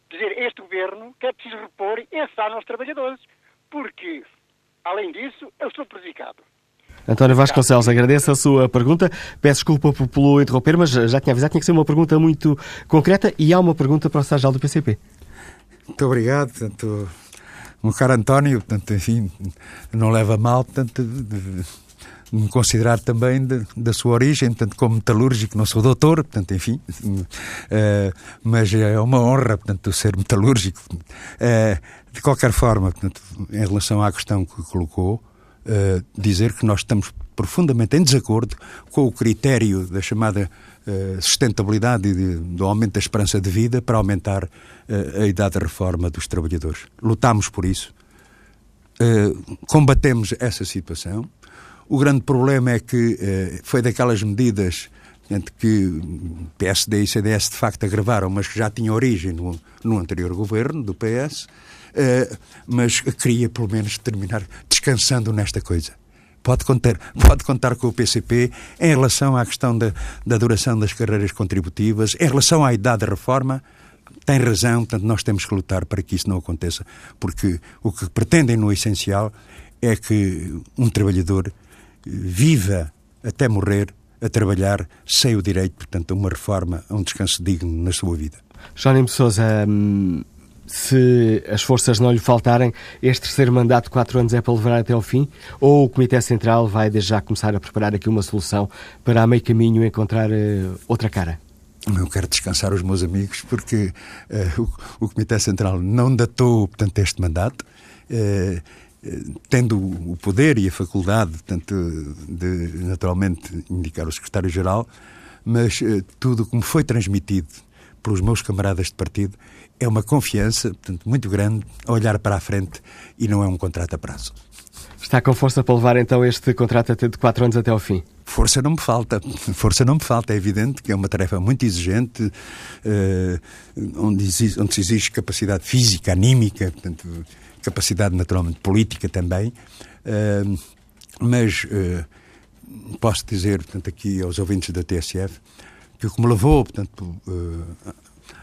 dizer este governo que é preciso repor esse aos trabalhadores. Porque Além disso, eu estou prejudicado. António Vasconcelos, agradeço a sua pergunta. Peço desculpa pelo interromper, mas já tinha avisado, tinha que ser uma pergunta muito concreta e há uma pergunta para o Sajal do PCP. Muito obrigado. Portanto, o caro António, portanto, enfim, não leva mal, portanto, de, me considerar também de, da sua origem, portanto, como metalúrgico, não sou doutor, portanto, enfim, uh, mas é uma honra, portanto, ser metalúrgico. Uh, de qualquer forma, portanto, em relação à questão que colocou, uh, dizer que nós estamos profundamente em desacordo com o critério da chamada uh, sustentabilidade e do aumento da esperança de vida para aumentar uh, a idade de reforma dos trabalhadores. Lutámos por isso, combatemos essa situação. O grande problema é que foi daquelas medidas que PSD e CDS de facto agravaram, mas que já tinham origem no anterior governo do PS, uh, mas queria pelo menos terminar descansando nesta coisa. Pode contar, pode contar com o PCP em relação à questão da, da duração das carreiras contributivas, em relação à idade de reforma, tem razão, portanto, nós temos que lutar para que isso não aconteça, porque o que pretendem no essencial é que um trabalhador viva até morrer a trabalhar sem o direito, portanto, a uma reforma, a um descanso digno na sua vida. Jónimo Sousa, hum, se as forças não lhe faltarem, este terceiro mandato de quatro anos é para levar até ao fim? Ou o Comitê Central vai desde já começar a preparar aqui uma solução para a meio caminho encontrar uh, outra cara? Eu quero descansar os meus amigos porque uh, o, o, Comitê Central não datou, portanto, este mandato. Uh, tendo o poder e a faculdade, portanto, de naturalmente indicar o secretário-geral, mas tudo como foi transmitido pelos meus camaradas de partido é uma confiança portanto, muito grande a olhar para a frente e não é um contrato a prazo. Está com força para levar então este contrato de quatro anos até ao fim? Força não me falta, força não me falta. É evidente que é uma tarefa muito exigente, uh, onde, exige, onde se exige capacidade física, anímica, portanto, capacidade naturalmente política também. Uh, mas uh, posso dizer, portanto, aqui aos ouvintes da TSF, que o que me levou, portanto,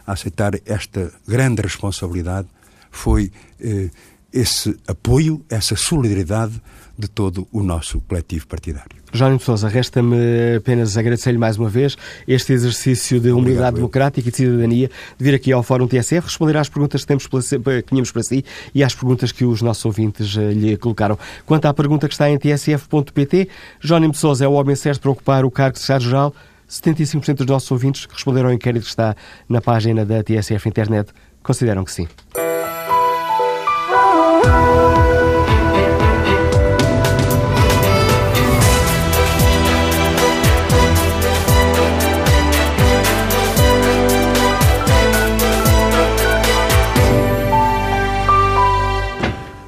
a aceitar esta grande responsabilidade foi eh, esse apoio, essa solidariedade de todo o nosso coletivo partidário. Jónimo de Sousa, resta-me apenas agradecer-lhe mais uma vez este exercício de humildade Obrigado, democrática e de cidadania de vir aqui ao Fórum TSF responder às perguntas que, temos, que tínhamos para si e às perguntas que os nossos ouvintes eh, lhe colocaram. Quanto à pergunta que está em tsf.pt, Jónimo de Sousa é o homem certo para ocupar o cargo de secretário-geral 75% dos nossos ouvintes que responderam ao inquérito que está na página da TSF Internet consideram que sim.